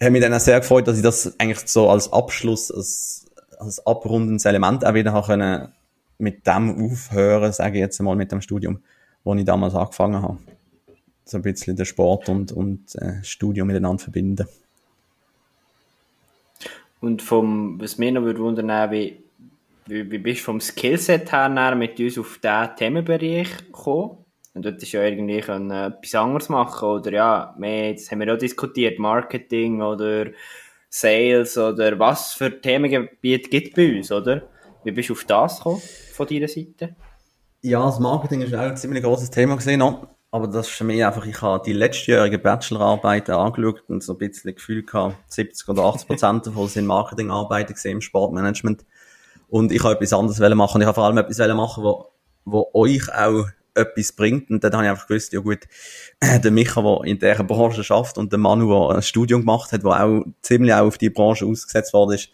habe mich dann auch sehr gefreut, dass ich das eigentlich so als Abschluss, als, als abrundendes Element auch wieder können mit dem aufhören, sage ich jetzt mal, mit dem Studium, wo ich damals angefangen habe. So ein bisschen den Sport und, und äh, Studium miteinander verbinden. Und vom, was mir noch würde wundern, wie wie, wie bist du vom Skillset her mit uns auf diesen Themenbereich gekommen? Und dort ist ja irgendwie können, äh, etwas anderes machen oder ja, mehr, das haben wir auch diskutiert, Marketing oder Sales oder was für Themengebiete gibt es bei uns, oder? Wie bist du auf das gekommen, von deiner Seite? Ja, das Marketing ist auch ein ziemlich großes Thema gesehen, aber das ist für mich einfach, ich habe die letztjährigen Bachelorarbeiten angeschaut und so ein bisschen Gefühl gehabt, 70 oder 80 Prozent davon sind Marketingarbeiten gesehen im Sportmanagement. Und ich habe etwas anderes machen. Ich habe vor allem etwas machen, wo, wo euch auch etwas bringt. Und dann habe ich einfach gewusst, ja gut, der Micha, der in dieser Branche schafft und der Manu, der ein Studium gemacht hat, der auch ziemlich auch auf die Branche ausgesetzt worden ist,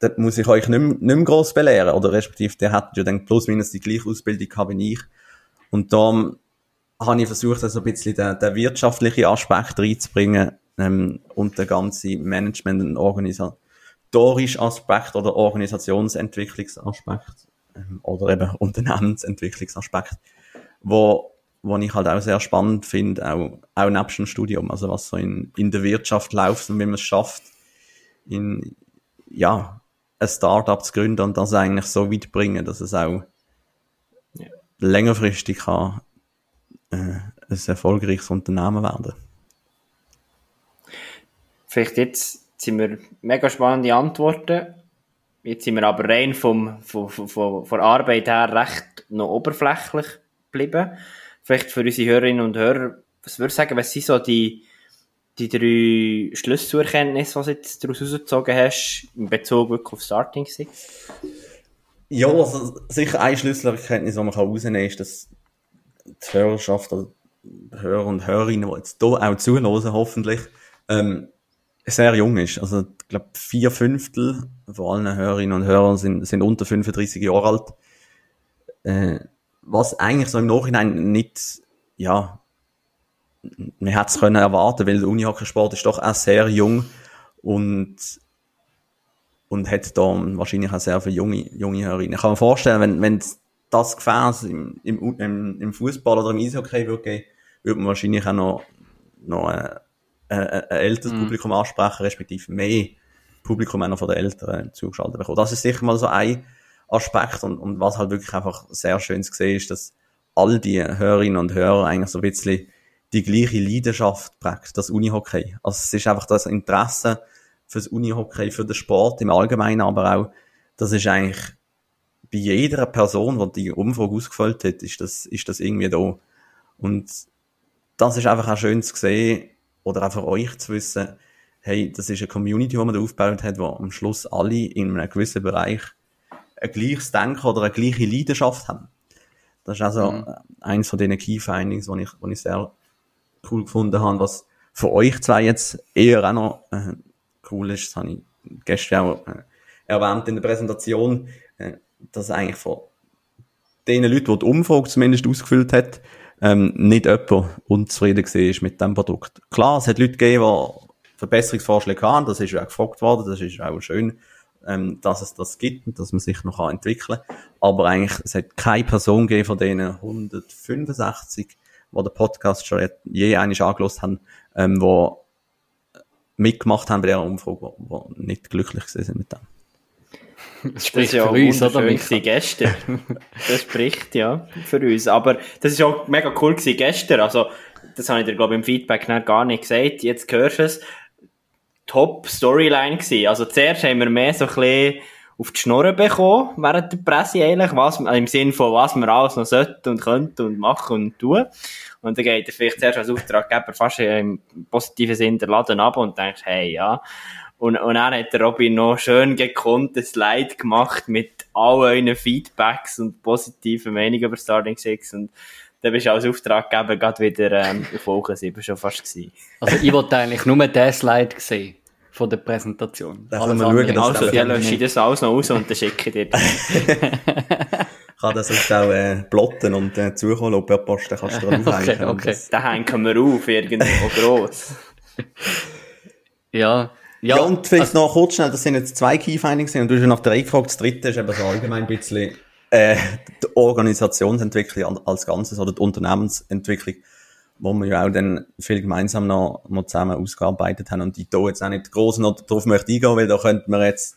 dort muss ich euch nicht mehr, nicht mehr gross belehren. Oder respektive, der hat ja dann plus minus die gleiche Ausbildung gehabt wie ich. Und da habe ich versucht, also ein bisschen den, den wirtschaftlichen Aspekt reinzubringen ähm, und den ganzen Management- und Organisation organisatorischer Aspekt oder Organisationsentwicklungsaspekt ähm, oder eben Unternehmensentwicklungsaspekt, wo, wo ich halt auch sehr spannend finde, auch, auch nebst dem Studium, also was so in, in der Wirtschaft läuft und wie man es schafft, in, ja, ein Startup zu gründen und das eigentlich so weit bringen, dass es auch ja. längerfristig kann, äh, ein erfolgreiches Unternehmen werden. Vielleicht jetzt sind wir mega spannende Antworten. Jetzt sind wir aber rein vom, vom, vom, von der Arbeit her recht noch oberflächlich geblieben. Vielleicht für unsere Hörerinnen und Hörer, was würde ich sagen, was sind so die, die drei Schlüsselerkenntnisse, die du jetzt daraus herausgezogen hast, in Bezug wirklich auf Starting Six? Ja, also sicher eine Schlüsselerkenntnis, die man herausnehmen kann, ist, dass die Hörerschaft, also Hörer und Hörerinnen, die jetzt hier auch zuhören, hoffentlich, ähm, sehr jung ist. Also, ich glaube, vier Fünftel von allen Hörerinnen und Hörern sind, sind unter 35 Jahre alt. Äh, was eigentlich so im Nachhinein nicht, ja, man hätte es können erwarten, weil der Unihockeysport ist doch auch sehr jung und, und hat da wahrscheinlich auch sehr viele junge, junge Hörerinnen. Ich kann mir vorstellen, wenn, wenn das Gefäß im, im, im, im Fußball oder im Eishockey würde geben, würde man wahrscheinlich auch noch, noch äh, äh, ein älteres mm. Publikum ansprechen, respektive mehr Publikum auch noch von den Eltern zugeschaltet bekommen. Das ist sicher mal so ein Aspekt und, und was halt wirklich einfach sehr schön zu sehen ist, dass all die Hörerinnen und Hörer eigentlich so ein bisschen die gleiche Leidenschaft prägt, das Unihockey. Also es ist einfach das Interesse fürs Unihockey, für den Sport im Allgemeinen, aber auch, das ist eigentlich bei jeder Person, die die Umfrage ausgefüllt hat, ist das, ist das irgendwie da. Und das ist einfach auch schön zu sehen, oder auch für euch zu wissen, hey, das ist eine Community, die man da aufgebaut hat, wo am Schluss alle in einem gewissen Bereich ein gleiches Denken oder eine gleiche Leidenschaft haben. Das ist also mhm. eins von diesen Key Findings, die ich, ich sehr cool gefunden habe, was für euch zwei jetzt eher auch noch äh, cool ist, das habe ich gestern auch äh, erwähnt in der Präsentation, äh, dass eigentlich von den Leuten, die die Umfrage zumindest ausgefüllt hat, ähm, nicht jemand unzufrieden war mit dem Produkt. Klar, es hat Leute gegeben, die Verbesserungsvorschläge haben, das ist ja auch gefragt worden, das ist auch schön, ähm, dass es das gibt und dass man sich noch entwickeln kann. Aber eigentlich, es hat keine Person gegeben von denen 165, die den Podcast schon je einmal angelost haben, ähm, die mitgemacht haben bei dieser Umfrage, die nicht glücklich sind mit dem. Das spricht ja für uns, oder? Gestern. das spricht ja für uns. Aber das ist auch mega cool gewesen gestern. Also, das habe ich dir, glaube ich, im Feedback gar nicht gesagt. Jetzt hörst du es. Top Storyline gewesen. Also, zuerst haben wir mehr so ein bisschen auf die Schnurren bekommen, während der Presse eigentlich, was, im Sinn von, was wir alles noch sollten und könnten und machen und tun. Und dann geht er vielleicht zuerst als Auftraggeber fast im positiven Sinn der Laden ab und denkt, hey, ja. Und, und dann hat der Robin noch schön gekonnt ein Slide gemacht mit all euren Feedbacks und positiven Meinungen über Starting Six und dann bist du als Auftraggeber gerade wieder ähm, auf Woche 7 schon fast gewesen. Also ich wollte eigentlich nur den Slide sehen von der Präsentation. Da können wir schauen, dass also, ja, lösche ich das alles noch aus und dann schicke ich dir das. kann das sonst auch äh, plotten und äh, zukommen per Post, dann kannst du dran aufhängen. Okay, okay. Da hängen wir auf, irgendwo gross. ja, ja, ja, und vielleicht also, noch kurz schnell, das sind jetzt zwei Key Findings und du hast ja nach drei gefragt, das dritte ist eben so allgemein ein bisschen äh, die Organisationsentwicklung als Ganzes oder die Unternehmensentwicklung, wo wir ja auch dann viel gemeinsam noch, noch zusammen ausgearbeitet haben und ich da jetzt auch nicht groß noch drauf möchte eingehen, weil da könnte man jetzt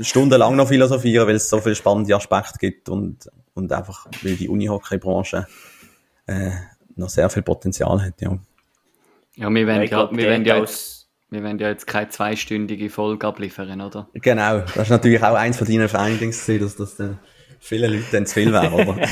stundenlang noch philosophieren, weil es so viele spannende Aspekte gibt und, und einfach, weil die Unihockey-Branche äh, noch sehr viel Potenzial hat, ja. Ja, wir werden ja, wir werden ja aus wir werden ja jetzt keine zweistündige Folge abliefern, oder? Genau, das ist natürlich auch eins von deinen Findings, dass das äh, vielen Leuten dann zu viel wäre, oder?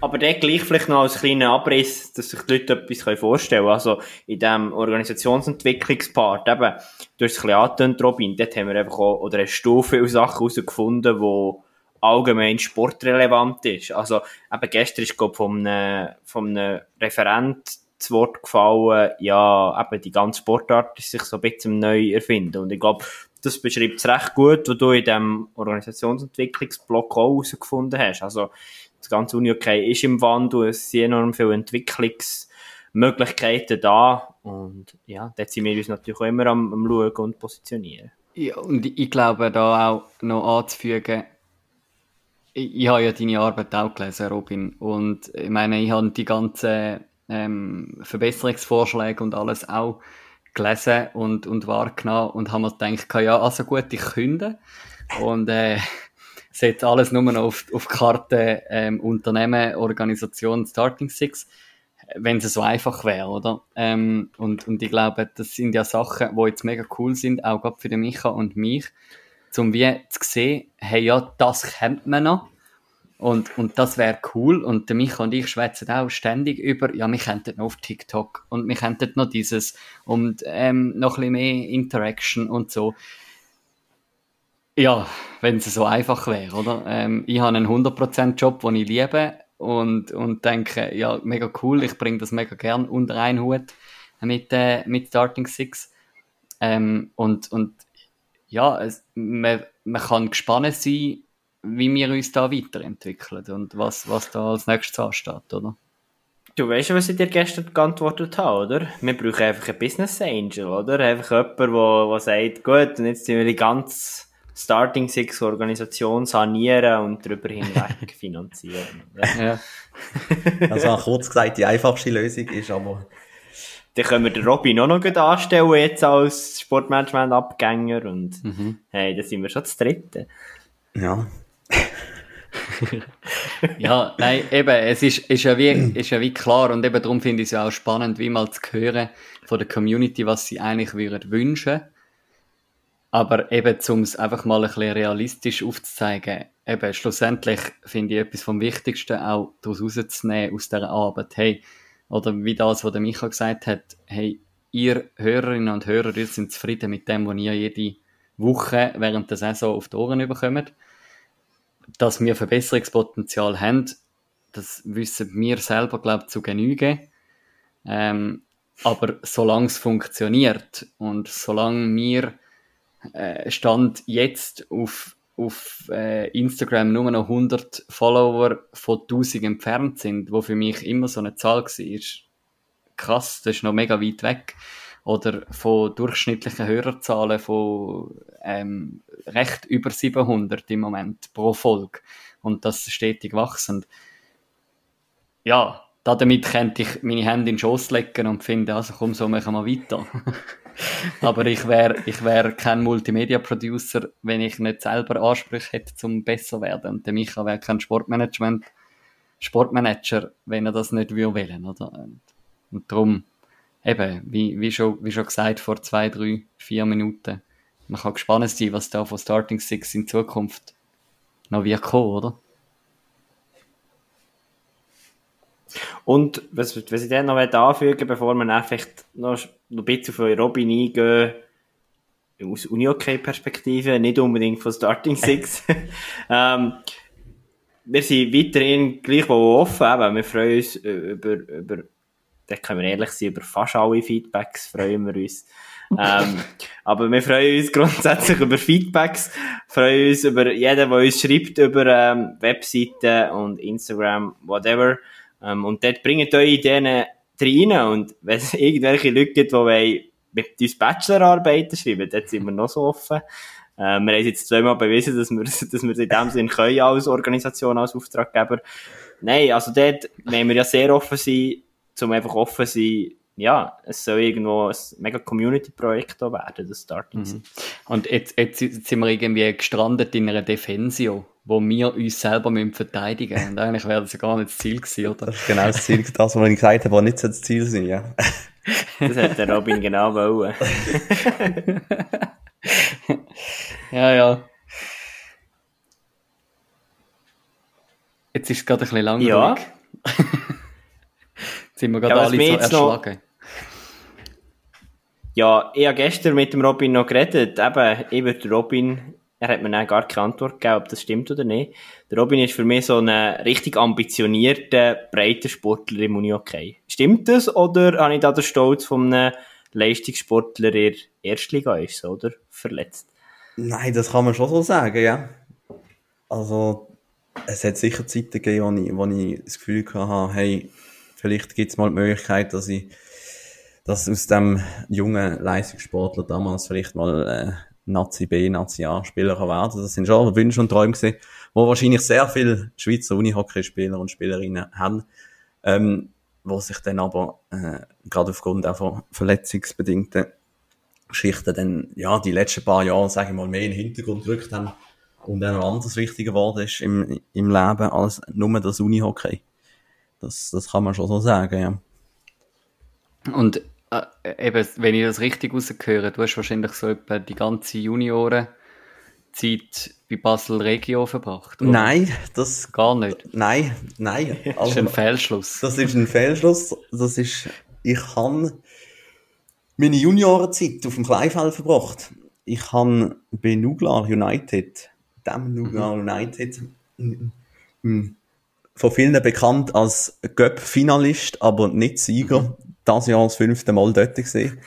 Aber der gleich vielleicht noch als kleiner Abriss, dass sich die Leute etwas vorstellen können. Also in diesem Organisationsentwicklungspart, eben, du hast es ein bisschen angetönt, Robin, dort haben wir einfach auch, oder eine Stufe aus Sachen herausgefunden, die allgemein sportrelevant ist. Also eben gestern ist, glaube ich, von einem, von einem Referent zu Wort gefallen, ja, eben die ganze Sportart ist sich so ein bisschen neu erfinden. Und ich glaube, das beschreibt es recht gut, was du in diesem Organisationsentwicklungsblock auch herausgefunden hast. Also, das ganze uni okay ist im Wandel, es sind enorm viele Entwicklungsmöglichkeiten da. Und ja, dort sind wir uns natürlich auch immer am, am Schauen und Positionieren. Ja, und ich glaube, da auch noch anzufügen, ich, ich habe ja deine Arbeit auch gelesen, Robin. Und ich meine, ich habe die ganze ähm, Verbesserungsvorschläge und alles auch gelesen und, und wahrgenommen und haben mir gedacht, ja, also gut, ich künde und äh, setze alles nur noch auf, auf Karte ähm, Unternehmen, Organisation, Starting Six, wenn es so einfach wäre, oder? Ähm, und, und ich glaube, das sind ja Sachen, die jetzt mega cool sind, auch gerade für den Micha und mich, zum wie zu sehen, hey, ja, das kennt man noch, und, und das wäre cool. Und der Micha und ich schwätzen auch ständig über, ja, wir könnten noch auf TikTok und wir könnten noch dieses und ähm, noch ein bisschen mehr Interaction und so. Ja, wenn es so einfach wäre, oder? Ähm, ich habe einen 100% Job, den ich liebe und, und denke, ja, mega cool, ich bringe das mega gern unter einen Hut mit, äh, mit Starting Six. Ähm, und, und ja, es, man, man kann gespannt sein, wie wir uns da weiterentwickeln und was, was da als nächstes ansteht, oder? Du weißt was ich dir gestern geantwortet habe, oder? Wir brauchen einfach einen Business Angel, oder? Einfach jemand, der, der sagt, gut, und jetzt sind wir die ganze Starting Six Organisation sanieren und darüber hinweg finanzieren. Ja. ja. also kurz gesagt, die einfachste Lösung ist aber... Dann können wir den Robin auch noch anstellen, jetzt als Sportmanagement-Abgänger und mhm. hey, da sind wir schon das Dritte. Ja, ja, nein, eben, es ist, ist, ja wie, ist ja wie klar und eben darum finde ich es ja auch spannend, wie mal zu hören von der Community, was sie eigentlich würden wünschen. Aber eben, um es einfach mal ein bisschen realistisch aufzuzeigen, eben, schlussendlich finde ich etwas vom Wichtigsten auch daraus rauszunehmen aus dieser Arbeit. Hey, oder wie das, was der Micha gesagt hat, hey, ihr Hörerinnen und Hörer, ihr sind zufrieden mit dem, was ihr jede Woche während der Saison auf die Ohren bekommt dass wir Verbesserungspotenzial haben, das wissen wir selber, glaube ich, zu genügen. Ähm, aber solange es funktioniert und solange wir äh, Stand jetzt auf, auf äh, Instagram nur noch 100 Follower von 1000 entfernt sind, wo für mich immer so eine Zahl war, krass, das ist noch mega weit weg. Oder von durchschnittlichen Hörerzahlen von ähm, recht über 700 im Moment pro Folge. Und das stetig wachsend. Ja, damit könnte ich meine Hände in den Schoss legen und finde, also komm, so machen wir weiter. Aber ich wäre ich wär kein Multimedia-Producer, wenn ich nicht selber Ansprüche hätte, zum besser werden. Und der Micha wäre kein Sportmanagement, Sportmanager, wenn er das nicht will oder? Und darum, eben, wie, wie, schon, wie schon gesagt, vor zwei, drei, vier Minuten, man kann gespannt sein, was da von Starting Six in Zukunft noch wird kommen, oder? Und was, was ich dann noch anfügen bevor wir vielleicht noch, noch ein bisschen auf Robin eingehen, aus Uni-OK-Perspektive, nicht unbedingt von Starting Six. ähm, wir sind weiterhin gleichwohl offen, eben, wir freuen uns über, über, da können wir ehrlich sein, über fast alle Feedbacks freuen wir uns. ähm, aber wir freuen uns grundsätzlich über Feedbacks, freuen uns über jeden, der uns schreibt über ähm, Webseiten und Instagram, whatever. Ähm, und dort bringt eure Ideen rein und wenn es irgendwelche Leute gibt, die mit uns Bachelorarbeiten schreiben, dort sind wir noch so offen. Ähm, wir haben jetzt zweimal bewiesen, dass wir, dass wir in dem Sinn können als Organisation, als Auftraggeber. Nein, also dort wollen wir ja sehr offen sein, um einfach offen sein, ja, es soll irgendwo ein mega Community-Projekt werden, das Starting mhm. Und jetzt, jetzt sind wir irgendwie gestrandet in einer Defensio, wo wir uns selber müssen verteidigen müssen. Und eigentlich wäre das ja gar nicht das Ziel gewesen, oder? Das ist genau das Ziel, das, was ich gesagt habe, was nicht das Ziel sein, ja. das hat der Robin genau wollen. ja, ja. Jetzt ist es gerade ein bisschen langweilig. Ja. Jetzt sind wir gerade ja, alle so erschlagen. Ja, ich habe gestern mit dem Robin noch geredet. Eben, ich würde Robin, er hat mir dann gar keine Antwort gegeben, ob das stimmt oder nicht. Der Robin ist für mich so ein richtig ambitionierter, breiter Sportler im Uni-Hockey. Stimmt das oder habe ich da den Stolz von einem Leistungssportler in der Erstliga ist, oder? Verletzt? Nein, das kann man schon so sagen, ja. Also, es hat sicher Zeiten gegeben, wo ich, wo ich das Gefühl hatte, hey, vielleicht gibt es mal die Möglichkeit, dass ich dass aus dem jungen Leistungssportler damals vielleicht mal äh, Nazi B, Nazi A Spieler werden. Das sind schon Wünsche und Träume gewesen, wo wahrscheinlich sehr viele Schweizer Unihockeyspieler und Spielerinnen haben, ähm, wo sich dann aber äh, gerade aufgrund auch von verletzungsbedingten Geschichten dann ja die letzten paar Jahre, sage ich mal, mehr in den Hintergrund gerückt haben und dann noch anders wichtiger geworden ist im, im Leben als nur das Unihockey. Das, das kann man schon so sagen, ja. Und äh, eben, wenn ich das richtig rausgehöre, du hast wahrscheinlich so etwa die ganze Junioren Zeit bei Basel Regio verbracht? Oder? Nein, das gar nicht. Nein, nein. Also, das ist ein Fehlschluss. Das ist ein Fehlschluss. Das ist, ich habe meine Juniorenzeit auf dem Kleinfeld verbracht. Ich habe bei Nuglar United, dem Nuglar mhm. United, von vielen bekannt als Göpp-Finalist, aber nicht Sieger das Jahr das fünfte Mal dort gesehen.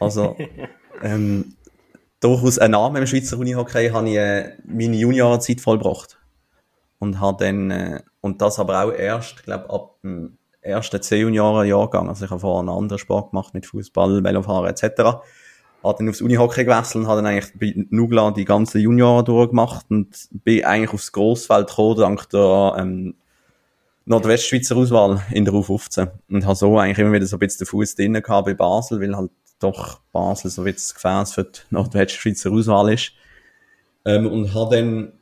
Also, ähm, durchaus ein Name im Schweizer Unihockey habe ich äh, meine Juniorzeit vollbracht. Und habe dann, äh, und das aber auch erst, glaube ab dem ersten C-Junioren-Jahrgang. Also ich habe vorher einen anderen Sport gemacht mit Fußball, Velofahren etc. Habe dann aufs Unihockey gewechselt und habe dann eigentlich bei Nugla die ganzen Junioren durchgemacht und bin eigentlich aufs Grossfeld gekommen, dank der ähm, Nordwestschweizer Auswahl in der U15 und habe so eigentlich immer wieder so ein bisschen den Fuß drinnen gehabt bei Basel, weil halt doch Basel so bisschen das Gefäß für die Nordwestschweizer Auswahl ist. Ähm, und habe dann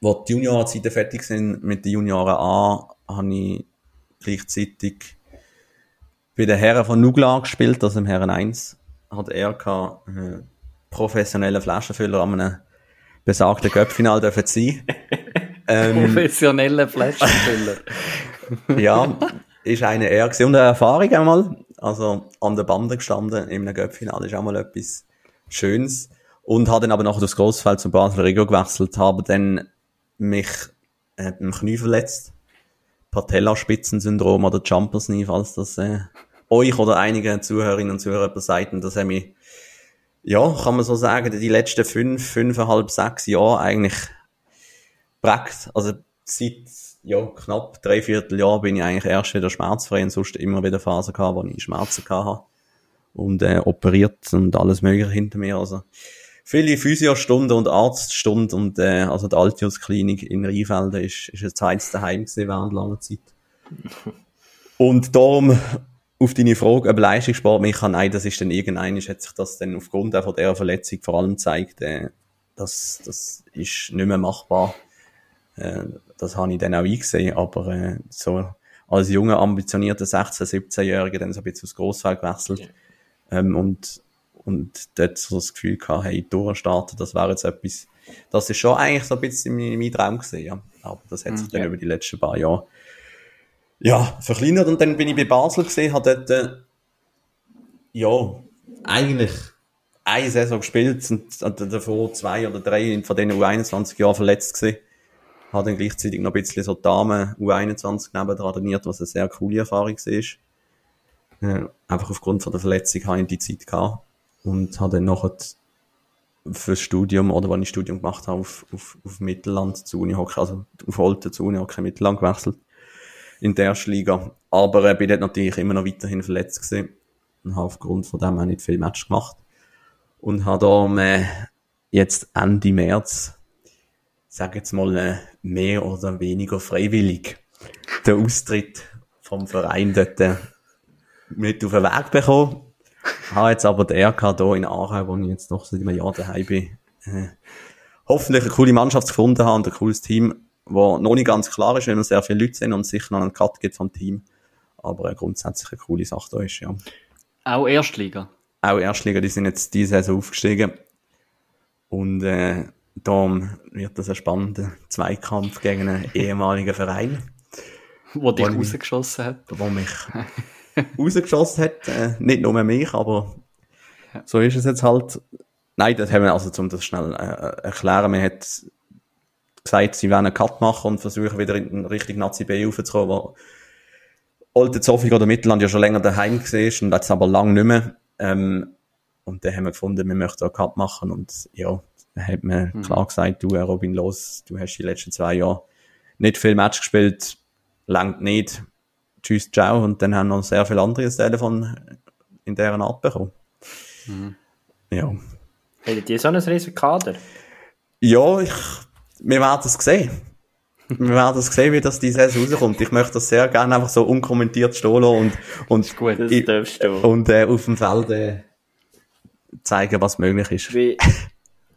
wo die Juniorenzeiten fertig sind mit den Junioren A, habe ich gleichzeitig bei den Herren von Nugla gespielt, also im Herren 1, hat er äh, professionellen Flaschenfüller an einem besagten Göppfinal dürfen sein. ähm, Professionelle Flaschenfüller. ja, ist eine und eine Erfahrung einmal. Also an der Bande gestanden in einem Göppfinal ist auch mal etwas Schönes. Und habe dann aber nachher das Grossfeld zum Basel Regio gewechselt, habe dann mich äh, im Knie verletzt. Patellaspitzensyndrom oder Jumpers Knee, falls das äh, euch oder einige Zuhörerinnen und Zuhörer beseiten, das haben mich, ja, kann man so sagen, die letzten fünf, fünfeinhalb, sechs Jahre eigentlich prägt. Also seit ja, knapp drei Vierteljahr bin ich eigentlich erst wieder schmerzfrei und sonst immer wieder Phasen gehabt, wo ich Schmerzen habe. Und äh, operiert und alles mögliche hinter mir. Also viele Physiostunden und Arztstunden und äh, also die Altius-Klinik in Rheinfelden ist, ist ein zweites gewesen während langer Zeit. Und darum auf deine Frage, ob Leistungssport mich kann, nein, das ist dann irgendein, hat sich das dann aufgrund von der Verletzung vor allem gezeigt, äh, das, das ist nicht mehr machbar. Äh, das habe ich dann auch eingesehen, aber äh, so als junger, ambitionierter 16-, 17-Jähriger dann so ein bisschen aufs Grossfeld gewechselt ja. ähm, und, und dort so das Gefühl gehabt, hey, durchstarten, das wäre jetzt etwas, das ist schon eigentlich so ein bisschen mein, mein Traum gewesen, ja. Aber das hat sich mhm, dann über die letzten paar Jahre ja, verkleinert und dann bin ich bei Basel gesehen, habe dort, äh, ja, eigentlich eine Saison gespielt und davor zwei oder drei von denen U21 Jahren verletzt gewesen. Habe dann gleichzeitig noch ein bisschen so Damen U21 nebendran trainiert, was eine sehr coole Erfahrung war. Äh, einfach aufgrund von der Verletzung habe ich die Zeit gehabt und habe dann nachher fürs Studium oder wenn ich Studium gemacht habe auf, auf, auf Mittelland zu Uni also auf Holte zu Uni Hockey Mittelland gewechselt in der ersten Liga. Aber äh, bin dort natürlich immer noch weiterhin verletzt gewesen und habe aufgrund von dem auch nicht viel Match gemacht. Und habe da äh, jetzt Ende März, sage jetzt mal, äh, mehr oder weniger freiwillig den Austritt vom Verein dort äh, mit auf den Weg bekommen. Habe jetzt aber der RK hier in Aarau, wo ich jetzt noch seit einem Jahr daheim bin, äh, hoffentlich eine coole Mannschaft gefunden habe und ein cooles Team wo noch nicht ganz klar ist, wenn wir sehr viele Leute sind und sicher noch einen Cut gibt vom Team. Aber eine grundsätzlich eine coole Sache da ist, ja. Auch Erstliga? Auch Erstliga, die sind jetzt diese Saison aufgestiegen. Und äh, darum wird das ein spannender Zweikampf gegen einen ehemaligen Verein. Wo dich rausgeschossen hat. Wo mich rausgeschossen hat. Äh, nicht nur mich, aber so ist es jetzt halt. Nein, das haben wir also, um das schnell äh, erklären, man hat gesagt, sie werden einen Cut machen und versuchen wieder in Richtung Nazi B raufzukommen, wo Alte Zofig oder Mittelland ja schon länger daheim war und jetzt aber lang nicht mehr. Ähm, und dann haben wir gefunden, wir möchten einen Cut machen und ja, hat man mhm. klar gesagt, du Robin Los, du hast die letzten zwei Jahre nicht viel Match gespielt, langt nicht, tschüss, ciao und dann haben noch sehr viele andere das Telefon in deren Art bekommen. Mhm. Ja. Hättet ihr so ein riesiges Kader? Ja, ich wir werden es sehen. wir werden es sehen, wie das die Saison rauskommt. Ich möchte das sehr gerne einfach so unkommentiert stehen und, und, gut, und äh, auf dem Feld äh, zeigen, was möglich ist. Wie,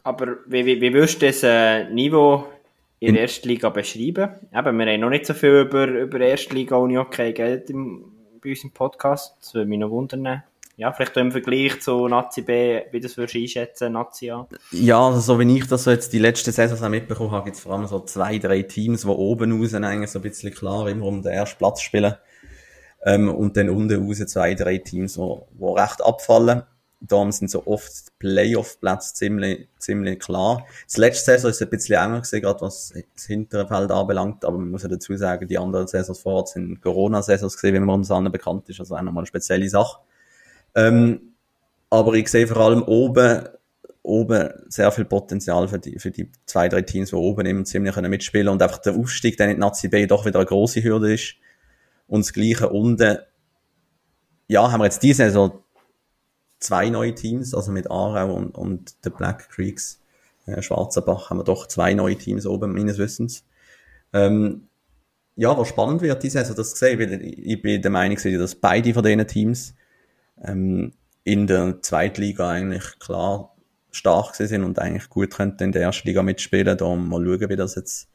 aber wie, wie, wie würdest du das äh, Niveau in der ersten Liga beschreiben? Eben, wir haben noch nicht so viel über, über Erstliga Uni okay Geld im, bei uns im Podcast. Das würde mich noch wundern ja, vielleicht im Vergleich zu Nazi B, wie das würdest du einschätzen, Nazi A? Ja, also so wie ich das so jetzt die letzte Saison auch mitbekommen habe, gibt es vor allem so zwei, drei Teams, die oben raus eigentlich so ein bisschen klar immer um den ersten Platz spielen. Ähm, und dann unten raus zwei, drei Teams, die wo recht abfallen. Darum sind so oft Playoff-Plätze ziemlich, ziemlich klar. Das letzte Saison ist ein bisschen enger gewesen, gerade was das hintere Feld anbelangt, aber man muss ja dazu sagen, die anderen Saisons vorher sind Corona-Saisons gesehen, wie man uns allen bekannt ist, also auch nochmal eine spezielle Sache. Ähm, aber ich sehe vor allem oben, oben sehr viel Potenzial für die, für die zwei, drei Teams, die oben eben ziemlich können mitspielen und einfach der Aufstieg dann in die Nazi B doch wieder eine grosse Hürde ist. Und das Gleiche unten, ja, haben wir jetzt diese Saison zwei neue Teams, also mit Aarau und, und der Black Creeks, äh, Schwarzenbach, haben wir doch zwei neue Teams oben, meines Wissens. Ähm, ja, was spannend wird, diese Saison, das gesehen, weil ich bin der Meinung, dass beide von diesen Teams ähm, in der Zweitliga eigentlich klar stark sind und eigentlich gut könnten in der ersten Liga mitspielen. Da mal schauen, wie das jetzt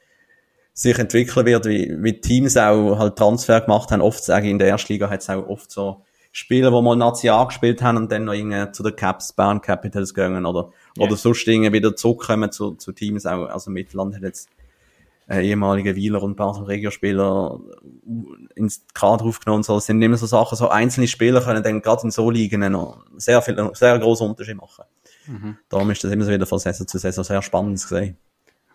sich entwickeln wird, wie, wie Teams auch halt Transfer gemacht haben. Oft sage ich, in der ersten Liga hat es auch oft so Spieler, die mal Nazi A gespielt haben und dann noch irgendwie zu den Caps, Bern Capitals gehen oder, Ja. oder sonst irgendwie wieder zurückkommen zu, zu Teams auch. Also Mittelland hat jetzt äh, ehemalige Wieler und Basel Regio-Spieler ins Kader aufgenommen. So, es sind immer so Sachen, so einzelne Spieler können dann gerade in so Ligen noch sehr viel, sehr großen Unterschied machen. Darum ist das immer so wieder von Saison zu Saison sehr spannend zu sehen.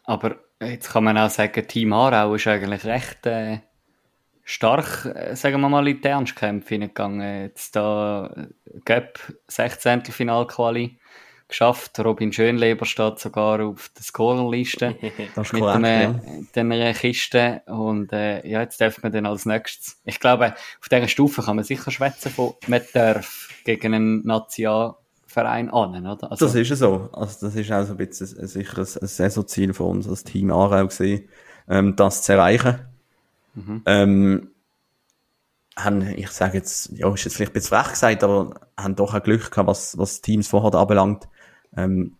Aber jetzt kann man auch sagen, Team Aarau ist eigentlich recht äh, stark, äh, sagen wir mal, in die Ernstkämpfe hineingegangen. Jetzt da äh, Göpp 16. Finalquali geschafft. Robin Schönleber steht sogar auf der Scorerliste Das ist mit korrekt, einem, ja. einer Kiste. Und äh, ja, jetzt darf man dann als nächstes. Ich glaube, auf dieser Stufe kann man sicher schwätzen von man darf gegen einen Nationalverein an, oder? Also, Das ist ja so. Also, das ist auch so ein bisschen sicher ein, ein Saisonziel von uns als Team Aarau gewesen, ähm, das zu erreichen. Ähm, haben, ich sage jetzt, ja, ist jetzt vielleicht ein bisschen frech gesagt, aber haben doch ein Glück gehabt, was, was Teams vorher anbelangt. Ähm,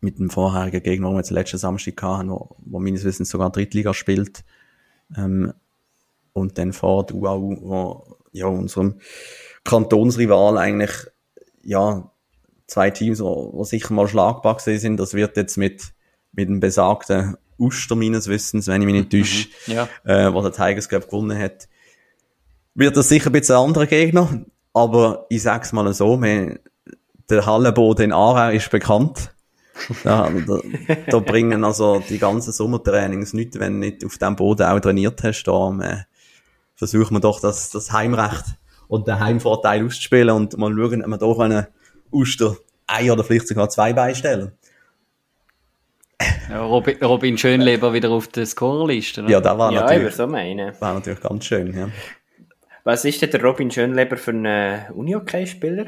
mit dem vorherigen Gegner, den wir jetzt letzten Samstag hatten, wo, wo meines Wissens sogar Drittliga spielt. Ähm, und dann vor UAU, wo, ja, unserem Kantonsrival eigentlich, ja, zwei Teams, wo sicher mal schlagbar sind. Das wird jetzt mit, mit dem besagten Uster meines Wissens, wenn ich mich nicht täusche, ja. äh, wo der Tigers Cup gewonnen hat, wird das sicher ein bisschen ein anderer Gegner. Aber ich sag's mal so, wir, der Hallenboden in Aarau ist bekannt. Da, da, da bringen also die ganzen Sommertrainings nichts, wenn du nicht auf dem Boden auch trainiert hast. Da äh, versuchen wir doch das, das Heimrecht und den Heimvorteil auszuspielen und mal schauen, ob wir doch einen Uster ein oder vielleicht sogar zwei beistellen. Robin, Robin Schönleber wieder auf der Scorerliste, oder? Ja, da war Ja, natürlich, so meinen. war natürlich ganz schön, ja. Was ist denn der Robin Schönleber für einen Uni-Hockey-Spieler?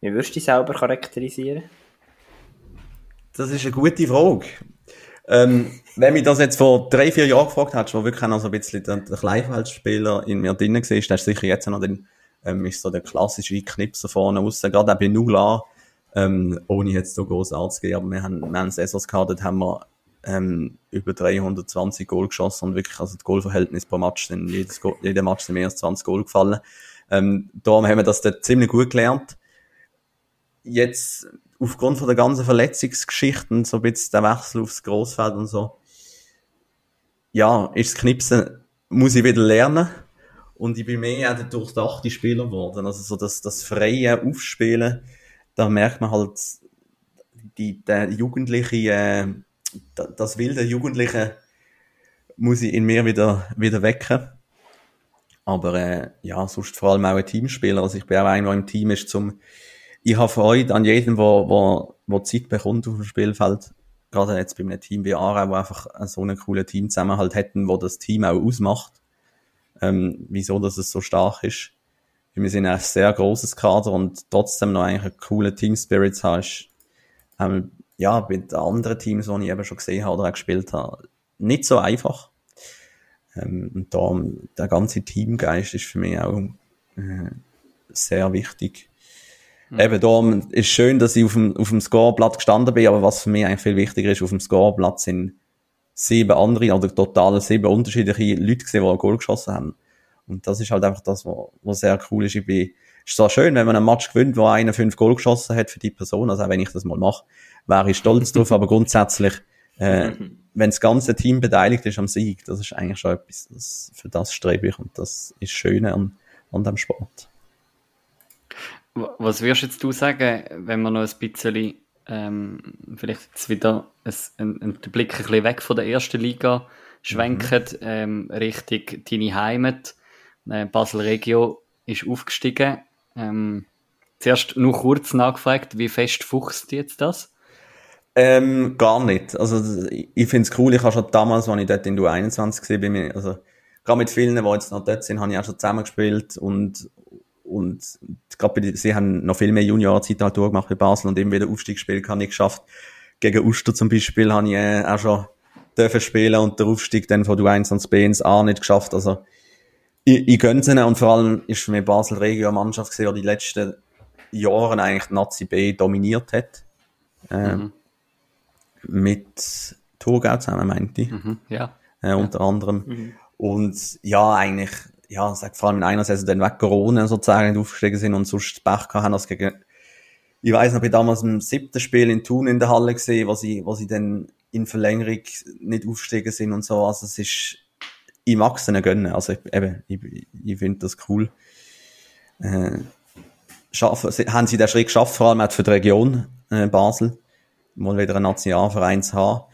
Wie würdest du dich selber charakterisieren? Das ist eine gute Frage. Ähm, wenn mich das jetzt vor drei, vier Jahren gefragt hättest, wo wirklich noch so ein bisschen der, Kleinfeldspieler in mir drinnen war, dann ist sicher jetzt noch den, ähm, ist so der klassische Knipser vorne raus, gerade auch bei Nugla, ähm, ohne jetzt so groß anzugehen, aber wir haben, wir haben Saisons gehabt, haben wir, ähm, über 320 Goal geschossen und wirklich, also das Goalverhältnis pro Match sind jedes, Go- jeder Match sind mehr als 20 Goal gefallen. Ähm, darum haben wir das dort ziemlich gut gelernt. Jetzt, aufgrund von der ganzen Verletzungsgeschichten, so ein bisschen der Wechsel aufs Grossfeld und so, ja, ist das Knipsen, muss ich wieder lernen. Und ich bin mehr auch der durchdachte Spieler geworden. Also so das, das freie Aufspielen, da merkt man halt, die, der jugendliche, äh, da- das wilde Jugendliche muss ich in mir wieder, wieder wecken. Aber äh, ja, sonst vor allem auch ein Teamspieler. Also ich bin auch einer, der im Team ist, zum ich habe Freude an jedem, wo, wo, wo Zeit bekommt auf dem Spielfeld. Gerade jetzt bei einem Team wie Aarau, wo einfach so einen coolen Teamzusammenhalt hätten, wo das Team auch ausmacht. Ähm, wieso, dass es so stark ist. Wir sind ein sehr großes Kader und trotzdem noch eigentlich einen coolen Team Spirit zu haben, ist, ähm, ja, bei den anderen Teams, die ich eben schon gesehen habe oder auch gespielt habe, nicht so einfach. Ähm, und darum, der ganze Teamgeist ist für mich auch äh, sehr wichtig. Eben darum ist schön, dass ich auf dem, auf dem Scoreblatt gestanden bin, aber was für mich eigentlich viel wichtiger ist, auf dem Scoreblatt sind sieben andere oder total sieben unterschiedliche Leute gesehen, die ein Goal geschossen haben. Und das ist halt einfach das, was, sehr cool ist. Ich bin, ist zwar schön, wenn man einen Match gewinnt, wo einer fünf Goal geschossen hat für die Person, also auch wenn ich das mal mache, wäre ich stolz drauf, aber grundsätzlich, äh, wenn das ganze Team beteiligt ist am Sieg, das ist eigentlich schon etwas, das, für das strebe ich und das ist schön an, an dem Sport. Wa- Was würdest jetzt du sagen, wenn wir noch ein bisschen, ähm, vielleicht jetzt wieder ein, ein, ein, den Blick ein bisschen weg von der ersten Liga schwenken, ähm, Richtung deine Heimat. Äh, Basel Regio ist aufgestiegen. Ähm, zuerst nur kurz nachgefragt, wie fest fuchst jetzt das? Ähm, gar nicht. Also, ich ich find's cool. Ich habe schon damals, als ich dort in der 21 gesehen bin, mir- also, gerade mit vielen, die jetzt noch dort sind, habe ich auch schon zusammengespielt und, und, gerade sie haben noch viel mehr Juniorzeit halt durchgemacht bei Basel und eben wieder Aufstiegsspiel habe ich geschafft. Gegen Uster zum Beispiel habe ich äh, auch schon dürfen spielen und der Aufstieg dann von du 21 B ins A nicht geschafft. Also, ich, ich gönn's ihnen und vor allem ist mich Basel Regio eine Mannschaft gesehen, die die letzten Jahre eigentlich die Nazi B dominiert hat. Ähm, mit Thurgau zusammen, meinte ich. Mhm, ja. äh, unter anderem. Mhm. Und ja, eigentlich, ja, sag vor allem in einer Saison dann weg Corona sozusagen nicht aufgestiegen sind und sonst Pech haben, als gegen, ich weiß noch, ich damals im siebten Spiel in Thun in der Halle gesehen, wo sie, wo sie dann in Verlängerung nicht aufgestiegen sind und so, also es ist, ich mag es ihnen gönnen, also ich, eben, ich, ich finde das cool. Äh, schaffen, haben sie den Schritt geschafft, vor allem auch für die Region äh, Basel, mal wieder einen Nationalverein zu haben.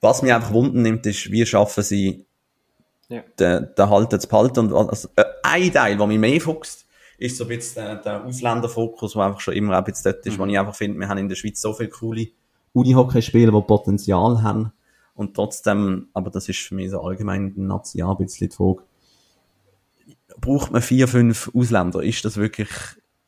Was mich einfach wundern nimmt, ist, wie schaffen sie, ja. den, den Halten zu behalten. Und also, äh, ein Teil, der mich mehr fuchst, ist so ein bisschen der, der Ausländerfokus, der einfach schon immer ein bisschen dort ist, mhm. wo ich einfach finde, wir haben in der Schweiz so viele coole Unihockey-Spieler, die Potenzial haben. Und trotzdem, aber das ist für mich so allgemein ein die Frage, braucht man vier, fünf Ausländer? Ist das wirklich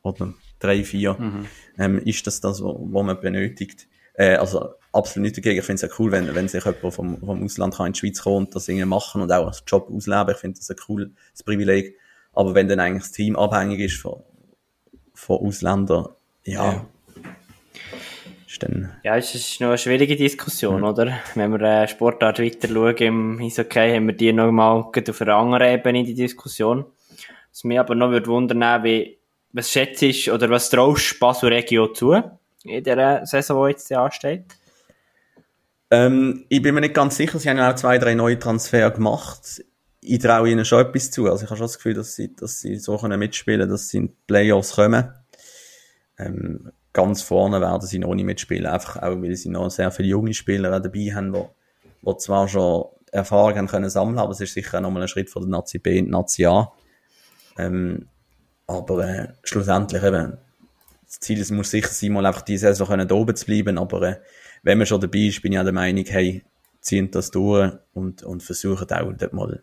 oder drei, vier, mhm. ähm, ist das das, was man benötigt. Äh, also absolut nicht dagegen. Ich finde es ja cool, wenn, wenn sich jemand vom, vom Ausland kann in die Schweiz kommen und das irgendwie machen und auch als Job ausleben. Ich finde das ein cooles Privileg. Aber wenn dann eigentlich das Team abhängig ist von, von Ausländern, ja, ja. Ist dann ja, es ist noch eine schwierige Diskussion, mhm. oder? Wenn wir äh, Sportart weiter schauen im Eishockey, haben wir die noch mal auf einer anderen Ebene, die Diskussion. Was mich aber noch würde wundern, wie was schätzt du oder was traust Basel Regio zu in der Saison, die jetzt ansteht? Ähm, ich bin mir nicht ganz sicher, sie haben ja auch zwei, drei neue Transfer gemacht. Ich traue ihnen schon etwas zu. Also ich habe schon das Gefühl, dass sie, dass sie so können mitspielen, dass sie in die Playoffs kommen. Ähm, ganz vorne werden sie noch nicht mitspielen, einfach auch, weil sie noch sehr viele junge Spieler dabei haben, die, die zwar schon Erfahrung haben können sammeln, aber es ist sicher nochmal ein Schritt von der Nazi B in die Nazi A. Ähm, aber äh, schlussendlich eben, das Ziel ist, muss sicher sein, mal einfach diese Saison können oben zu bleiben. Aber äh, wenn man schon dabei ist, bin ich auch der Meinung, hey, ziehen das durch und, und versuchen auch dort mal,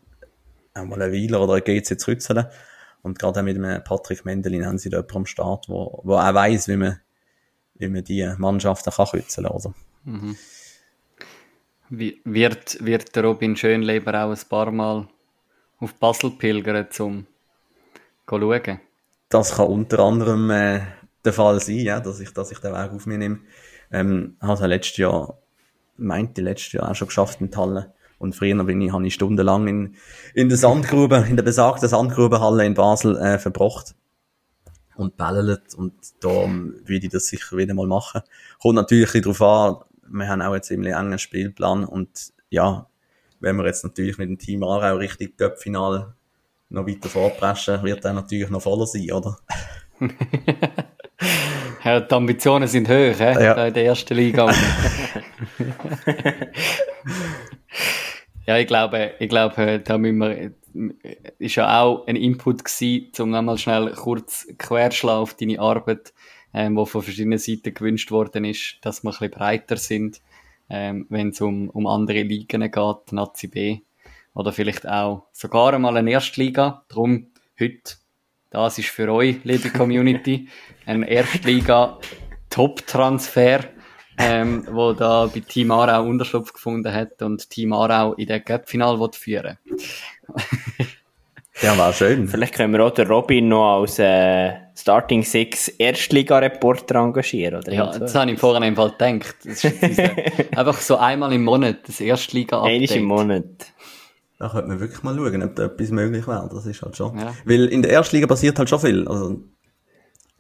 auch mal einen Weiler oder einen GC zu rützeln. Und gerade mit dem Patrick Mendelin haben sie da jemanden am Start, wo, wo auch weiss, wie man, wie man die Mannschaften kann rützeln, oder? Mhm. Wird, wird der Robin Schönleber auch ein paar Mal auf Basel pilgern, um zu schauen? das kann unter anderem äh, der Fall sein, ja, dass ich, dass ich den Weg auf mich nehme. Ähm, habe letztes Jahr, meinte letztes Jahr auch schon geschafft in Halle. Und früher bin ich, habe ich stundenlang in, in der Sandgrube, in der besagten Sandgrubenhalle in Basel äh, verbracht und bällelt und da würde ich das sicher wieder mal machen. Kommt natürlich darauf an, wir haben auch einen ziemlich engen Spielplan und ja, wenn wir jetzt natürlich mit dem Team Aarau richtig Göppfinal noch weiter vorpreschen, wird er natürlich noch voller sein, oder? ja, die Ambitionen sind hoch, he? Ja. in der ersten Liga. ja, ich glaube, ich glaube, da müssen wir, ist ja auch ein Input gewesen, um nochmal schnell kurz querschlagen auf deine Arbeit, ähm, wo von verschiedenen Seiten gewünscht worden ist, dass wir ein bisschen breiter sind, ähm, wenn es um, um andere Ligen geht, Nazi B oder vielleicht auch sogar einmal eine Erstliga. Drum heute, das ist für euch, liebe Community, ein Erstliga Top-Transfer, ähm, wo da bei Team Aarau Unterschlupf gefunden hat und Team Aarau in der Cup-Final führen Ja, war schön. Vielleicht können wir auch den Robin noch als äh, Starting Six Erstliga-Reporter engagieren, oder? Ja, das habe ich vorhin einfach gedacht. Das ist einfach so einmal im Monat, das Erstliga-Update. Einmal im Monat. Da könnte man wirklich mal schauen, ob da etwas möglich wäre. Das ist halt schon. Ja. Weil in der Erstliga passiert halt schon viel. Also,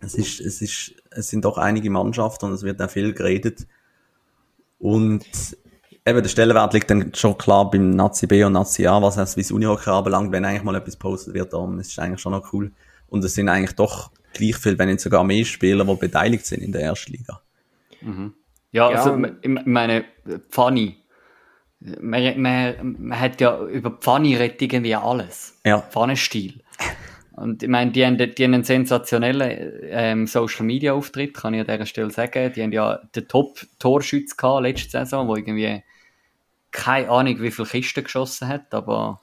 es ist, es ist, es sind doch einige Mannschaften und es wird auch viel geredet. Und eben, der Stellenwert liegt dann schon klar beim Nazi B und Nazi A, was heißt, wie das Unihockey anbelangt, wenn eigentlich mal etwas postet wird, dann ist es eigentlich schon noch cool. Und es sind eigentlich doch gleich viel, wenn nicht sogar mehr Spieler, die beteiligt sind in der Erstliga. Mhm. Ja, ja, also, ich meine, Pfanny, man, man, man hat ja über Pfanne redet irgendwie alles. Ja. Pfannenstil. Und ich meine, die haben, die haben einen sensationellen ähm, Social Media Auftritt, kann ich an dieser Stelle sagen. Die haben ja den Top-Torschütz gehabt letzte Saison, wo irgendwie keine Ahnung, wie viele Kisten geschossen hat, aber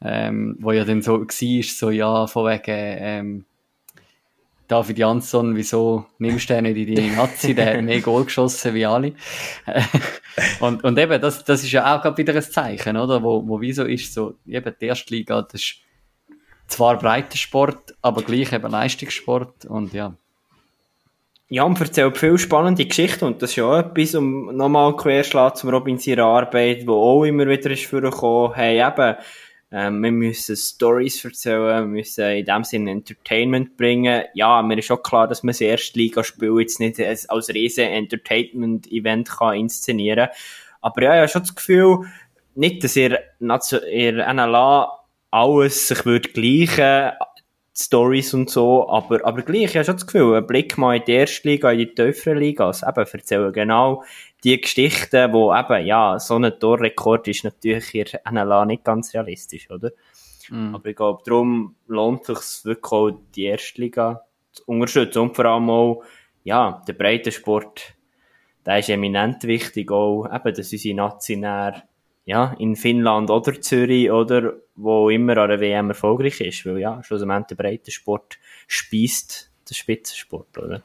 ähm, wo ja dann so war, so ja, von wegen ähm, David Jansson, wieso nimmst du den nicht in die Nazi? Der hat mehr Goal geschossen wie alle. und, und eben, das, das ist ja auch wieder ein Zeichen, oder? Wo, wo wieso ist so, eben die erste Liga, das ist zwar breiter Sport, aber gleich eben Leistungssport und ja. Ja, und erzählt viel spannende Geschichten. Und das ist ja auch etwas, um nochmal querschlagen zum Robin seiner Arbeit, wo auch immer wieder ist vorgekommen, hey eben, ähm, wir müssen Stories erzählen, wir müssen in dem Sinne Entertainment bringen. Ja, mir ist auch klar, dass man das Erstligaspiel jetzt nicht als riesen Entertainment-Event kann inszenieren. Aber ja, ich habe schon das Gefühl, nicht, dass ihr, ihr NLA alles sich würde gleichen Stories und so, aber, aber gleich, ich habe schon das Gefühl, ein Blick mal in die erste Liga, in die tiefere Liga, also eben erzählen genau die Geschichten, wo eben, ja, so ein Torrekord ist natürlich in NLA nicht ganz realistisch, oder? Mm. Aber ich glaube, darum lohnt es sich wirklich auch, die erste Liga zu unterstützen und vor allem auch, ja, der Breitensport, der ist eminent wichtig auch, eben, dass unsere Nationäre ja, in Finnland oder Zürich oder wo immer an der WM erfolgreich ist, weil ja, schlussendlich der Breitensport speist den Spitzensport, oder?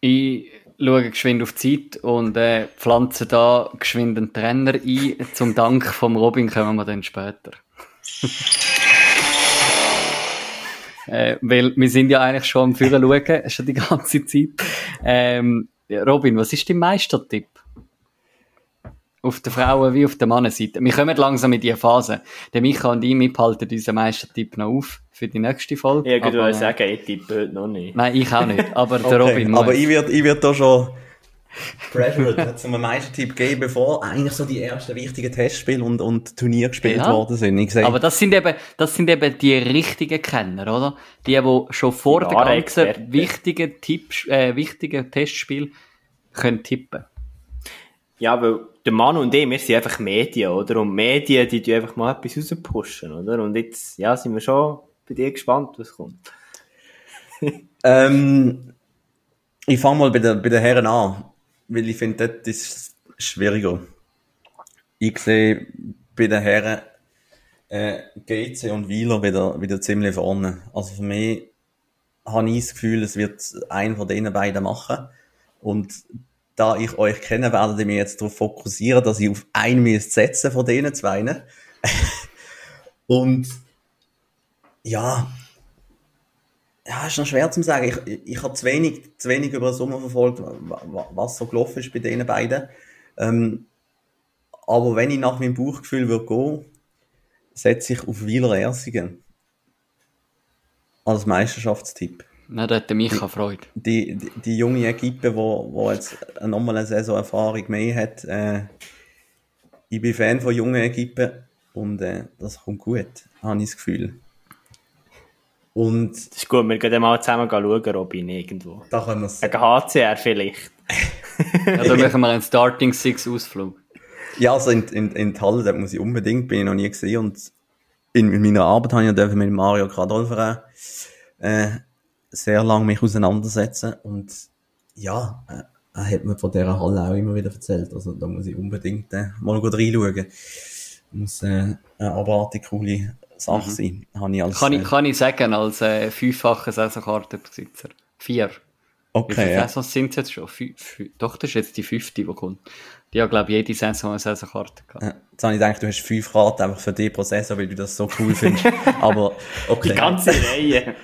Ich schaue geschwind auf die Zeit und äh, pflanze da geschwind einen Trainer ein. Zum Dank vom Robin kommen wir dann später. äh, weil wir sind ja eigentlich schon am Führer schauen, schon die ganze Zeit. Ähm, Robin, was ist dein Meistertipp? Auf der Frauen- wie auf der Mannenseite. Wir kommen langsam in diese Phase. Der Micha und ich, wir behalten unseren Meistertipp noch auf für die nächste Folge. Ich würde sagen, ich tippe heute noch nicht. Nein, ich auch nicht. Aber der Okay, Robin muss. aber ich würde ich würd da schon pressured zum Meistertipp geben, bevor eigentlich so die ersten wichtigen Testspiele und, und Turniere gespielt Ja. worden sind. Ich Aber das sind eben, das sind eben die richtigen Kenner, oder? Die, die schon vor Die der wahren ganzen wichtigen Tipps, äh, wichtigen Testspiel können tippen. Ja, weil der Mann und ich, wir sind einfach Medien, oder? Und Medien, die tun einfach mal etwas rauspushen, oder? Und jetzt, ja, sind wir schon bei dir gespannt, was kommt. Ähm, ich fange mal bei den, bei den Herren an, weil ich finde, dort ist schwieriger. Ich sehe bei den Herren äh, GC und Wieler wieder, wieder ziemlich vorne. Also für mich habe ich das Gefühl, es wird einer von denen beiden machen. Und da ich euch kenne, werdet ihr mich jetzt darauf fokussieren, dass ich auf einen müsst setzen von denen zwei. Und ja, ja, ist noch schwer zu sagen. Ich, ich, habe zu wenig, zu wenig über den Sommer verfolgt, wa- wa- was so gelaufen ist bei denen beiden. Ähm, aber wenn ich nach meinem Bauchgefühl würde gehen, setze ich auf Wieler Ersingen. Als Meisterschaftstipp. Na, da hat Micha Freude. Die, die, die junge Equipe, wo, wo jetzt nochmal eine Saisonerfahrung mehr hat, äh, ich bin Fan von jungen Equipen und äh, das kommt gut, habe ich das Gefühl. Und Das ist gut, wir gehen mal zusammen schauen, Robin, irgendwo. da können wir es Gegen HCR vielleicht. Ja, da machen wir einen Starting Six Ausflug. Ja, also in, in, in die Halle, da muss ich unbedingt, bin ich noch nie gesehen und in, in meiner Arbeit habe ich ja mit Mario Kradolfer äh, sehr lange mich auseinandersetzen und ja, äh, er hat mir von dieser Halle auch immer wieder erzählt, also da muss ich unbedingt äh, mal gut reinschauen. Muss äh, eine abartig coole Sache sein, habe ich als... Kann ich, äh, kann ich sagen, als äh, fünffacher Saisonkartenbesitzer. Vier. Wie viele okay, ja. Saisons sind es jetzt schon? Fü fü Doch, das ist jetzt die fünfte, die kommt. Die hat, glaube ich, jede Saison eine Saisonkarte gehabt. Äh, Jetzt habe ich gedacht, du hast fünf Karten einfach für die Prozessor, weil du das so cool findest. Aber okay, Die ganze Reihe.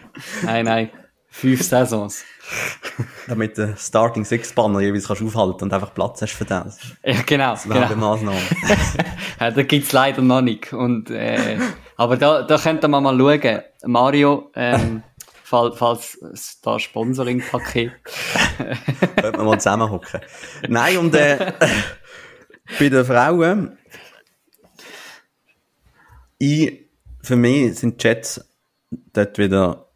Nein, nein. Fünf Saisons. damit der Starting Six Banner jeweils kannst aufhalten und einfach Platz hast für das. Ja, genau. genau. Werbemaßnahmen. Ja, da gibt's leider noch nicht. Und, äh, aber da, da könnte man mal schauen. Mario, ähm, fall, falls es da Sponsoring-Paket. Könnte man mal zusammenhocken. Nein, und äh, bei den Frauen, ich, für mich sind Jets dort wieder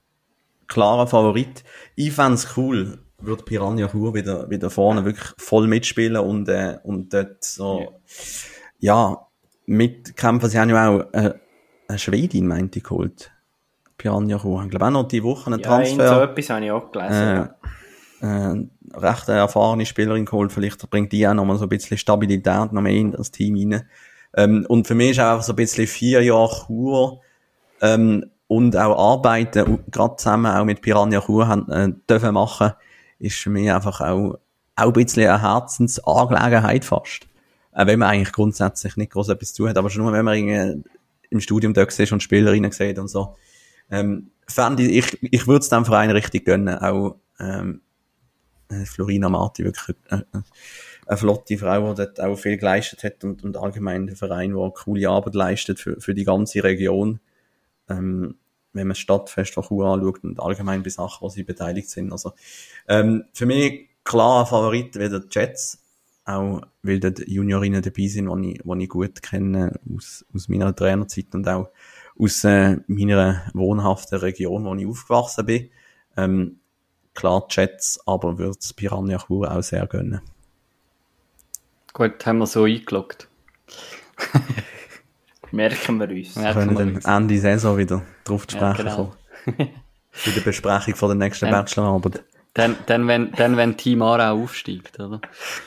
klarer Favorit. Ich fände cool, würde Piranha Chur wieder, wieder vorne wirklich voll mitspielen und, äh, und dort so, ja, mitkämpfen. Sie haben ja auch äh, eine Schwedin, meinte ich, geholt. Piranha Chur. Ich glaube auch noch die Woche einen Ja, Transfer so etwas habe ich auch gelesen. äh, ja. äh, recht eine erfahrene Spielerin geholt. Vielleicht bringt die auch nochmal so ein bisschen Stabilität noch mehr in das Team rein. Ähm, und für mich ist auch so ein bisschen vier Jahre Chur ähm, und auch Arbeiten, gerade zusammen auch mit Piranha Chur haben, äh, dürfen machen, ist für mich einfach auch, auch ein bisschen eine Herzensangelegenheit fast. Auch wenn man eigentlich grundsätzlich nicht groß etwas zu hat, aber schon nur, wenn man irgendwie im Studium da sieht und Spielerinnen sieht und so. Ähm, fände ich, ich, ich würde es dem Verein richtig gönnen, auch, Ähm, äh, Florina Marti wirklich eine, eine flotte Frau, die dort auch viel geleistet hat und, und allgemein der Verein, der coole Arbeit leistet für, für die ganze Region. Ähm, wenn man das Stadtfest von Chur anschaut und allgemein bei Sachen, wo sie beteiligt sind. Also, ähm, für mich klar ein Favorit wieder die Jets, auch weil dort Juniorinnen dabei sind, die ich, die ich gut kenne aus, aus meiner Trainerzeit und auch aus äh, meiner wohnhaften Region, wo ich aufgewachsen bin. Ähm, klar Jets, aber würde es Piranha Chur auch sehr gönnen. Gut, haben wir so eingeloggt. Merken wir uns. Wir können dann. Ende Saison wieder drauf zu Ja, sprechen genau. kommen. Bei der Besprechung von der nächsten Ja. Bachelorarbeit. Dann, dann, wenn, dann, wenn Team Aarau aufsteigt, oder?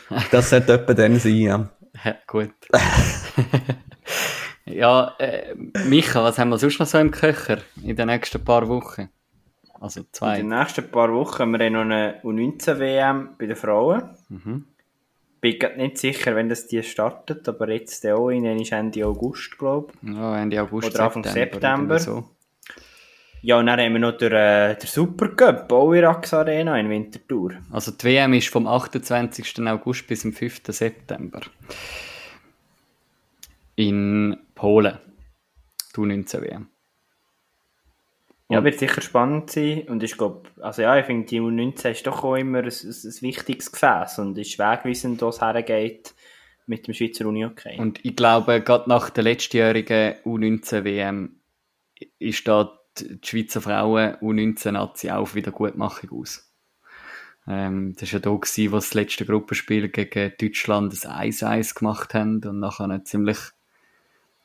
Das sollte etwa dann sein, ja. Ja, gut. ja, äh, Micha, was haben wir sonst noch so im Köcher in den nächsten paar Wochen? Also In zwei. den nächsten paar Wochen haben wir noch eine U19-WM bei den Frauen. Mhm. Bin grad nicht sicher, wenn das die startet, aber jetzt der auch in ist Ende August, glaube ich. Ja, Ende August, Oder Anfang September. So. Ja, und dann haben wir noch den, äh, den Supercup, auch in Rax Arena in Winterthur. Also die WM ist vom 28. August bis zum 5. September. In Polen. Du 19 WM. Ja, wird sicher spannend sein. Und ich glaube, also ja, ich finde, die U19 ist doch auch immer ein, ein, ein wichtiges Gefäß und ist wegweisend, es hergeht mit dem Schweizer Uni-Hockey. Und ich glaube, gerade nach der letztjährigen U19 WM ist da die Schweizer Frauen U19-Nazi auch auf Wiedergutmachung aus. Ähm, das war ja da, gewesen, wo das letzte Gruppenspiel gegen Deutschland ein 1-1 gemacht haben und nachher nicht ziemlich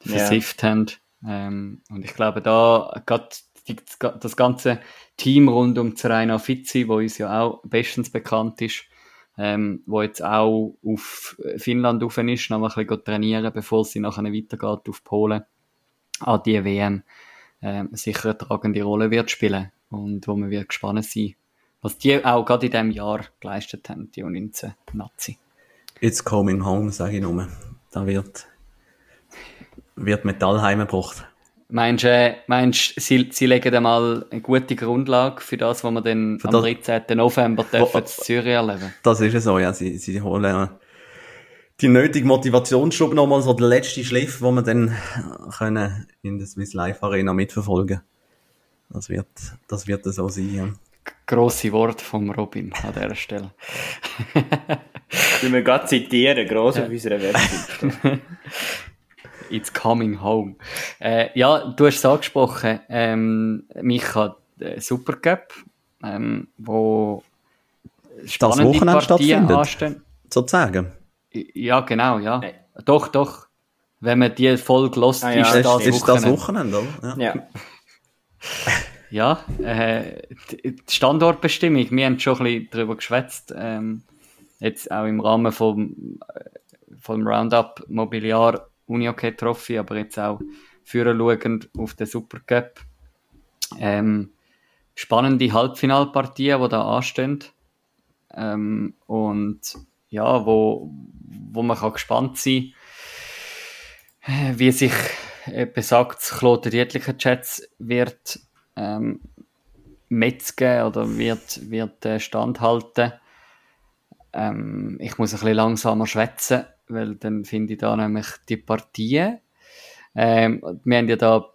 Ja. versifft haben. Ähm, und ich glaube, da gerade die, das ganze Team rund um Zeraina Fizzi, wo uns ja auch bestens bekannt ist, ähm, wo jetzt auch auf Finnland rauf ist, noch ein bisschen trainieren, bevor sie nachher weitergeht auf Polen, an die WM, ähm, sicher eine tragende Rolle wird spielen und wo man wird gespannt sein, was die auch gerade in diesem Jahr geleistet haben, die U19 Nazi. It's coming home, sage ich nur. Da wird, wird Metall heimgebracht. Meinst du, äh, meinst, sie, sie legen einmal eine gute Grundlage für das, was wir dann Für am das- 13. November dürfen in Zürich erleben? Das ist es so, ja. Sie, sie holen äh, die nötige Motivationsschub nochmal, so der letzte Schliff, wo wir dann können in der Swiss Life Arena mitverfolgen. Das wird, das wird so sein, ja. Grosse Wort vom Robin an dieser Stelle. Ich wir gerade zitieren, gross auf unserer Webseite. It's coming home. Äh, ja, du hast es angesprochen, ähm, Micha, der Supercup, ähm, wo spannende Wochenende Partien stattfindet. anstehen. Sozusagen. Ja, genau, ja. Nein. Doch, doch. Wenn man die Folge lost, Ah, ja, ist das das ist, ist das Wochenende. Oder? Ja. ja. Ja, äh, die die Standortbestimmung, wir haben schon ein bisschen darüber geschwätzt, ähm, jetzt auch im Rahmen vom, äh, vom Roundup Mobiliar Unihockey Trophy, aber jetzt auch führen auf den Supercup. Ähm, spannende Halbfinalpartien, die da anstehen. Ähm, und ja, wo, wo man kann gespannt sein äh, wie sich äh, besagt Claude Dietlicher Chats wird ähm, metzgen oder wird, wird äh, standhalten. Ähm, ich muss ein bisschen langsamer schwätzen, weil dann finde ich da nämlich die Partien. Ähm, wir haben ja da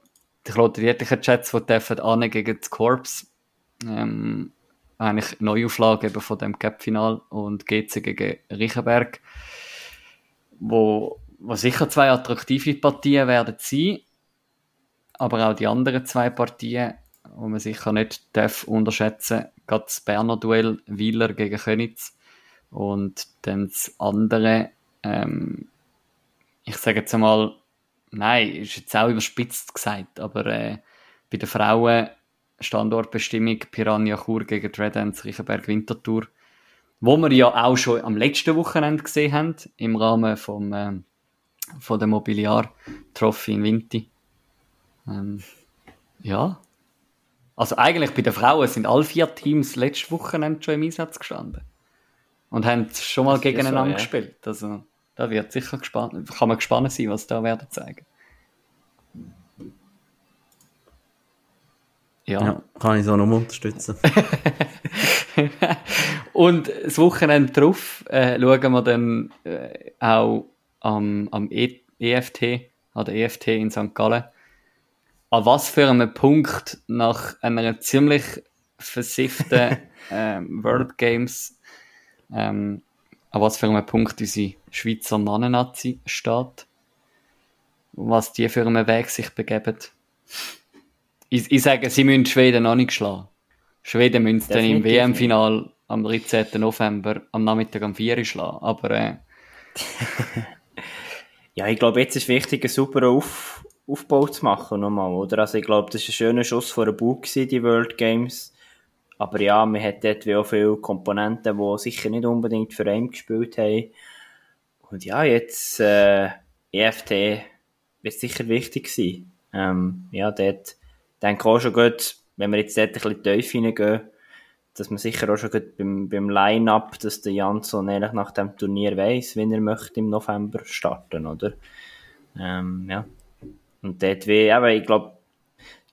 die Claude Dietlicher Chats, die dürfen an gegen das Corps. Ähm, eigentlich Neuauflage eben von dem Cup-Final und GC gegen Riechenberg, wo, wo sicher zwei attraktive Partien werden sein, aber auch die anderen zwei Partien, wo man sicher nicht darf unterschätzen, gerade das Berner Duell Wieler gegen Könitz und dann das andere, ähm, ich sage jetzt einmal, nein, ist jetzt auch überspitzt gesagt, aber äh, bei den Frauen Standortbestimmung Piranha Chur gegen Red Ants Riechenberg Winterthur, wo wir ja auch schon am letzten Wochenende gesehen haben, im Rahmen vom, ähm, von der Mobiliar Trophy in Winti. Ähm, ja. Also eigentlich bei den Frauen sind alle vier Teams letztes Wochenende schon im Einsatz gestanden. Und haben schon mal gegeneinander so, ja. gespielt. Also da wird sicher gespannt, kann man gespannt sein, was da werden zeigen. Ja. Ja, kann ich so nur unterstützen. Und das Wochenende drauf äh, schauen wir dann äh, auch am, am e EFT, an der EFT in St. Gallen. An was für einem Punkt nach einer ziemlich versifften ähm, World Games, ähm, an was für einem Punkt unsere Schweizer Mannennazi steht. Was die für einen Weg sich begeben. Ich, ich sage, sie müssen Schweden noch nicht schlagen. Schweden müssen dann im WM-Final am 13. November am Nachmittag am 4 Uhr schlagen. Aber äh, Ja, ich glaube, jetzt ist wichtig, einen super Auf Aufbau zu machen nochmal, oder? Also ich glaube, das war ein schöner Schuss vor den Bug, die World Games. Aber ja, man hat dort wie auch viele Komponenten, die sicher nicht unbedingt für einen gespielt haben. Und ja, jetzt äh, EFT wird sicher wichtig sein. Ähm, ja, dort denke ich auch schon gut, wenn wir jetzt dort ein bisschen tief hineingehen, dass man sicher auch schon gut beim, beim Line-Up, dass der Jansson ehrlich nach dem Turnier weiss, wenn er möchte im November starten, oder? Ähm, ja. Und dort wie, aber ich glaube,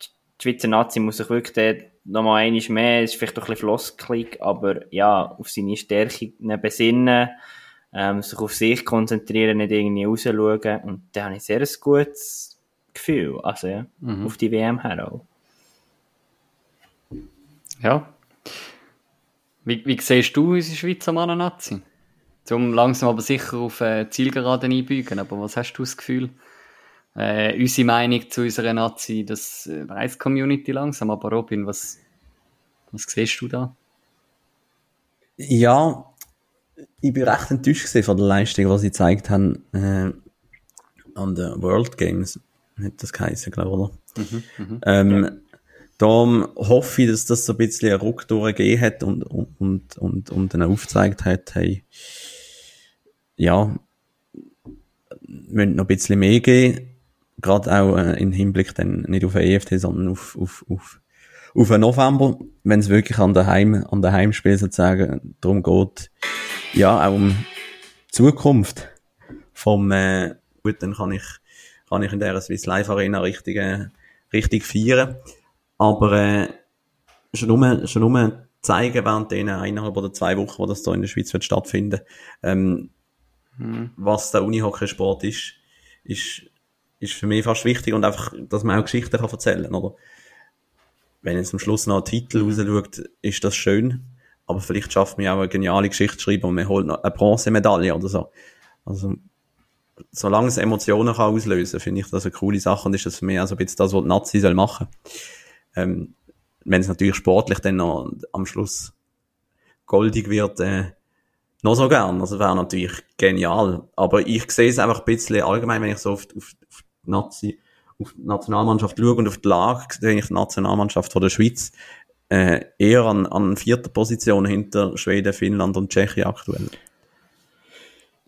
die Schweizer Nazi muss sich wirklich dort nochmal einmal mehr, es ist vielleicht auch ein bisschen floskelig, aber ja, auf seine Stärke besinnen, ähm, sich auf sich konzentrieren, nicht irgendwie rausschauen. Und da habe ich sehr ein gutes Gefühl, also ja, auf die WM her auch. ja. Wie, wie siehst du unsere Schweizer Mannennazi? Zum langsam aber sicher auf äh, Zielgeraden einbügen, aber was hast du das Gefühl? Äh, unsere Meinung zu unserer Nazi, das äh, weiss die Community langsam, aber Robin, was, was siehst du da? Ja, ich bin recht enttäuscht von der Leistung, was sie gezeigt haben äh, an den World Games. Hat das geheißen, glaube ich, oder? ähm, Darum hoffe ich, dass das so ein bisschen einen Ruck durchgegeben hat und, und, und, und dann aufgezeigt hat, hey, ja, müssen noch ein bisschen mehr gehen. Gerade auch äh, im Hinblick dann nicht auf den EFT, sondern auf, auf, auf, auf den November, wenn es wirklich an der Heim, an der Heimspiel sozusagen darum geht, ja, auch um Zukunft vom, äh, gut, dann kann ich, kann ich in der Swiss Life Arena richtig, äh, richtig feiern. Aber, äh, schon nur, schon nur zeigen während den eineinhalb oder zwei Wochen, wo das da in der Schweiz wird stattfinden, ähm, was der Unihockeysport ist, ist, ist für mich fast wichtig und einfach, dass man auch Geschichten kann erzählen, oder? Wenn jetzt am Schluss noch ein Titel rausschaut, ist das schön, aber vielleicht schafft man auch eine geniale Geschichte schreiben und man holt noch eine Bronzemedaille oder so. Also, solange es Emotionen kann auslösen, finde ich das eine coole Sache und ist das für mich also ein bisschen das, was die Nazi soll machen. Ähm, wenn es natürlich sportlich dann noch am Schluss goldig wird, äh, noch so gern. Also wäre natürlich genial. Aber ich sehe es einfach ein bisschen allgemein, wenn ich so auf, auf, auf Nazi, auf die Nationalmannschaft schaue und auf die Lage, sehe ich die Nationalmannschaft von der Schweiz äh, eher an, an vierter Position hinter Schweden, Finnland und Tschechien aktuell.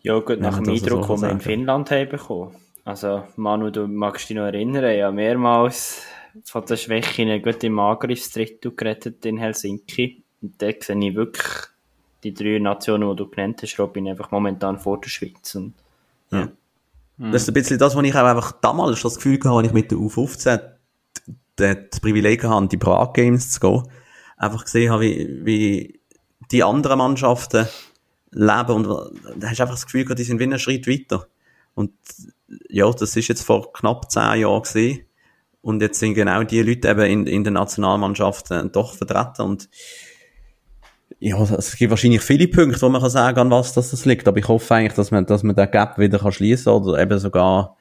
Ja, gut, nach dem Eindruck, den wir in Finnland haben bekommen. Also, Manu, du magst dich noch erinnern, ja, mehrmals von den Schwächen gut im Angriffsdrittel gerettet in Helsinki. Und da sehe ich wirklich die drei Nationen, die du genannt hast, Robin, einfach momentan vor der Schweiz. Und, Ja. Das ist ein bisschen das, was ich auch einfach damals das Gefühl hatte, als ich mit der U15 d- das Privileg hatte, an die Prag Games zu gehen. Einfach gesehen habe, wie, wie die anderen Mannschaften leben und da hast du einfach das Gefühl gehabt, die sind wie einen Schritt weiter. Und ja, das ist jetzt vor knapp zehn Jahren gesehen. Und jetzt sind genau die Leute eben in, in der Nationalmannschaft äh, doch vertreten und ja, es gibt wahrscheinlich viele Punkte, wo man kann sagen, an was das, liegt. Aber ich hoffe eigentlich, dass man, dass man den Gap wieder kann schließen oder eben sogar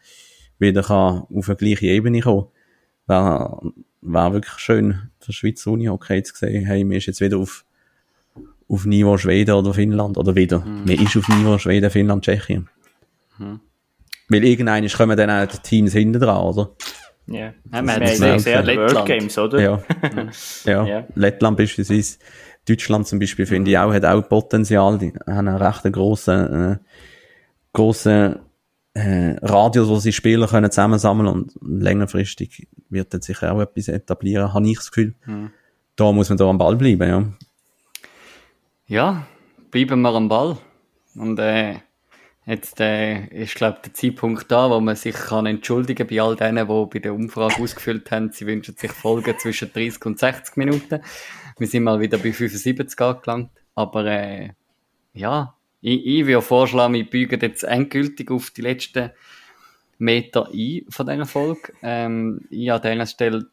wieder kann auf eine gleiche Ebene kommen. Wäre, wäre wirklich schön für Schweizer Unihockey zu sehen, hey, man ist jetzt wieder auf, auf Niveau Schweden oder Finnland oder wieder. Man ist auf Niveau Schweden, Finnland, Tschechien. Weil irgendwann kommen dann auch die Teams hinten dran, oder? ja. Ja, wir haben gesehen, gesehen, die World Lettland. Games, oder? Ja. ja. Ja. Lettland beispielsweise. Deutschland zum Beispiel finde ich auch, hat auch Potenzial. Die haben einen recht grossen, äh, grossen, äh, Radius, wo sie Spieler können zusammensammeln und längerfristig wird dann sicher auch etwas etablieren, habe ich das Gefühl. Da muss man da am Ball bleiben, ja. Ja, bleiben wir am Ball. Und äh, Jetzt äh, ist, glaube der Zeitpunkt da, wo man sich kann entschuldigen bei all denen, die bei der Umfrage ausgefüllt haben, sie wünschen sich Folgen zwischen 30 und 60 Minuten. Wir sind mal wieder bei 75 angelangt. Aber äh, ja, ich, ich würde vorschlagen, wir beugen jetzt endgültig auf die letzten Meter ein von dieser Folge. Ähm, ich an dieser Stelle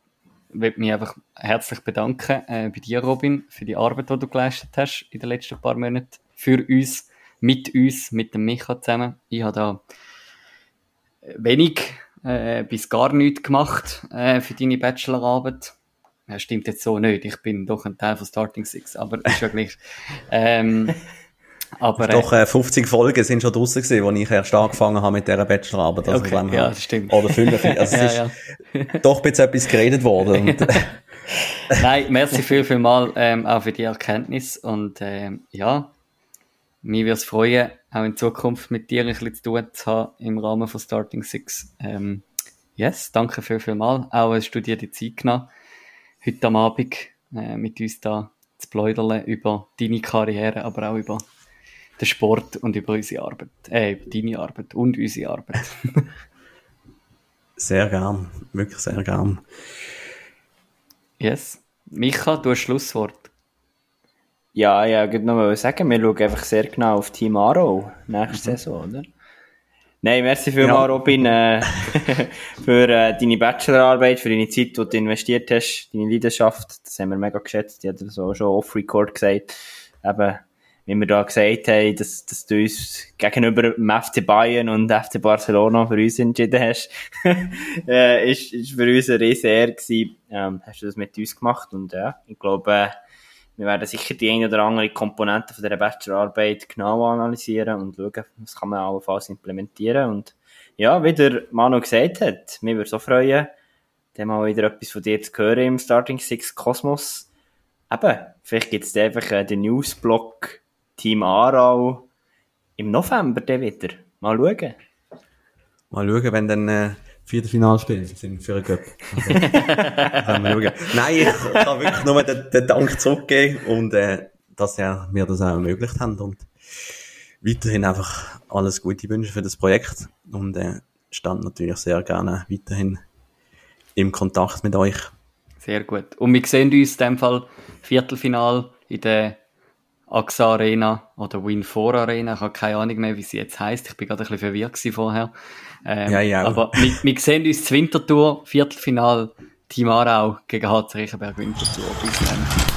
möchte mich einfach herzlich bedanken äh, bei dir, Robin, für die Arbeit, die du geleistet hast in den letzten paar Monaten für uns mit uns, mit dem Micha zusammen. Ich habe da wenig äh, bis gar nichts gemacht äh, für deine Bachelorarbeit. Ja, stimmt jetzt so nicht. Ich bin doch ein Teil von Starting Six, aber ist ja gleich. Ähm, aber, doch, äh, 50 Folgen sind schon draussen gewesen, wo ich erst angefangen habe mit dieser Bachelorarbeit. Also okay, ja, das stimmt. Oder 5. Also es ja, ist doch bisschen etwas geredet worden. Nein, merci viel, viel mal ähm, auch für die Erkenntnis und ähm, ja, mir würde es freuen, auch in Zukunft mit dir ein bisschen zu tun zu haben im Rahmen von Starting Six. Ähm, yes, danke viel, viel mal. Auch hast du dir die Zeit genommen, heute am Abend äh, mit uns da zu pläudern über deine Karriere, aber auch über den Sport und über unsere Arbeit. Äh, über deine Arbeit und unsere Arbeit. sehr gern, wirklich sehr gern. Yes. Micha, du hast Schlusswort. Ja, ja, ich wollte noch sagen, wir schauen einfach sehr genau auf Team Aro nächste mhm. Saison, oder? Nein, merci vielmals, ja. Robin, äh, für äh, deine Bachelorarbeit, für deine Zeit, die du investiert hast, deine Leidenschaft. Das haben wir mega geschätzt. Ich habe das auch schon off-record gesagt. Eben, wie wir da gesagt haben, dass, dass du uns gegenüber dem FC Bayern und FC Barcelona für uns entschieden hast, äh, ist, ist für uns eine riesen Ehre gewesen. Ähm, hast du das mit uns gemacht und ja, ich glaube, äh, wir werden sicher die eine oder andere Komponente von dieser Bachelorarbeit genau analysieren und schauen, was kann man allenfalls implementieren und ja, wie der Manu gesagt hat, mir würde so freuen, dann mal wieder etwas von dir zu hören im Starting Six Kosmos. Eben, vielleicht gibt es einfach äh, den Newsblock Team Aarau im November dann wieder. Mal schauen. Mal schauen, wenn dann äh, Viertelfinalspiele sind für einen Cup. Okay. Nein, ich kann wirklich nur den, den Dank zurückgeben und äh, dass ja, wir das auch ermöglicht haben und weiterhin einfach alles Gute wünschen für das Projekt und äh, stand natürlich sehr gerne weiterhin im Kontakt mit euch. Sehr gut. Und wir sehen uns in dem Fall Viertelfinal in der AXA Arena oder Win4 Arena. Ich habe keine Ahnung mehr, wie sie jetzt heißt. Ich bin gerade ein bisschen verwirrt vorher. Ähm, ja, ja. Aber wir, wir sehen uns zur Wintertour, Viertelfinal, Team Aarau gegen HC Riechenberg Wintertour. Bis dann.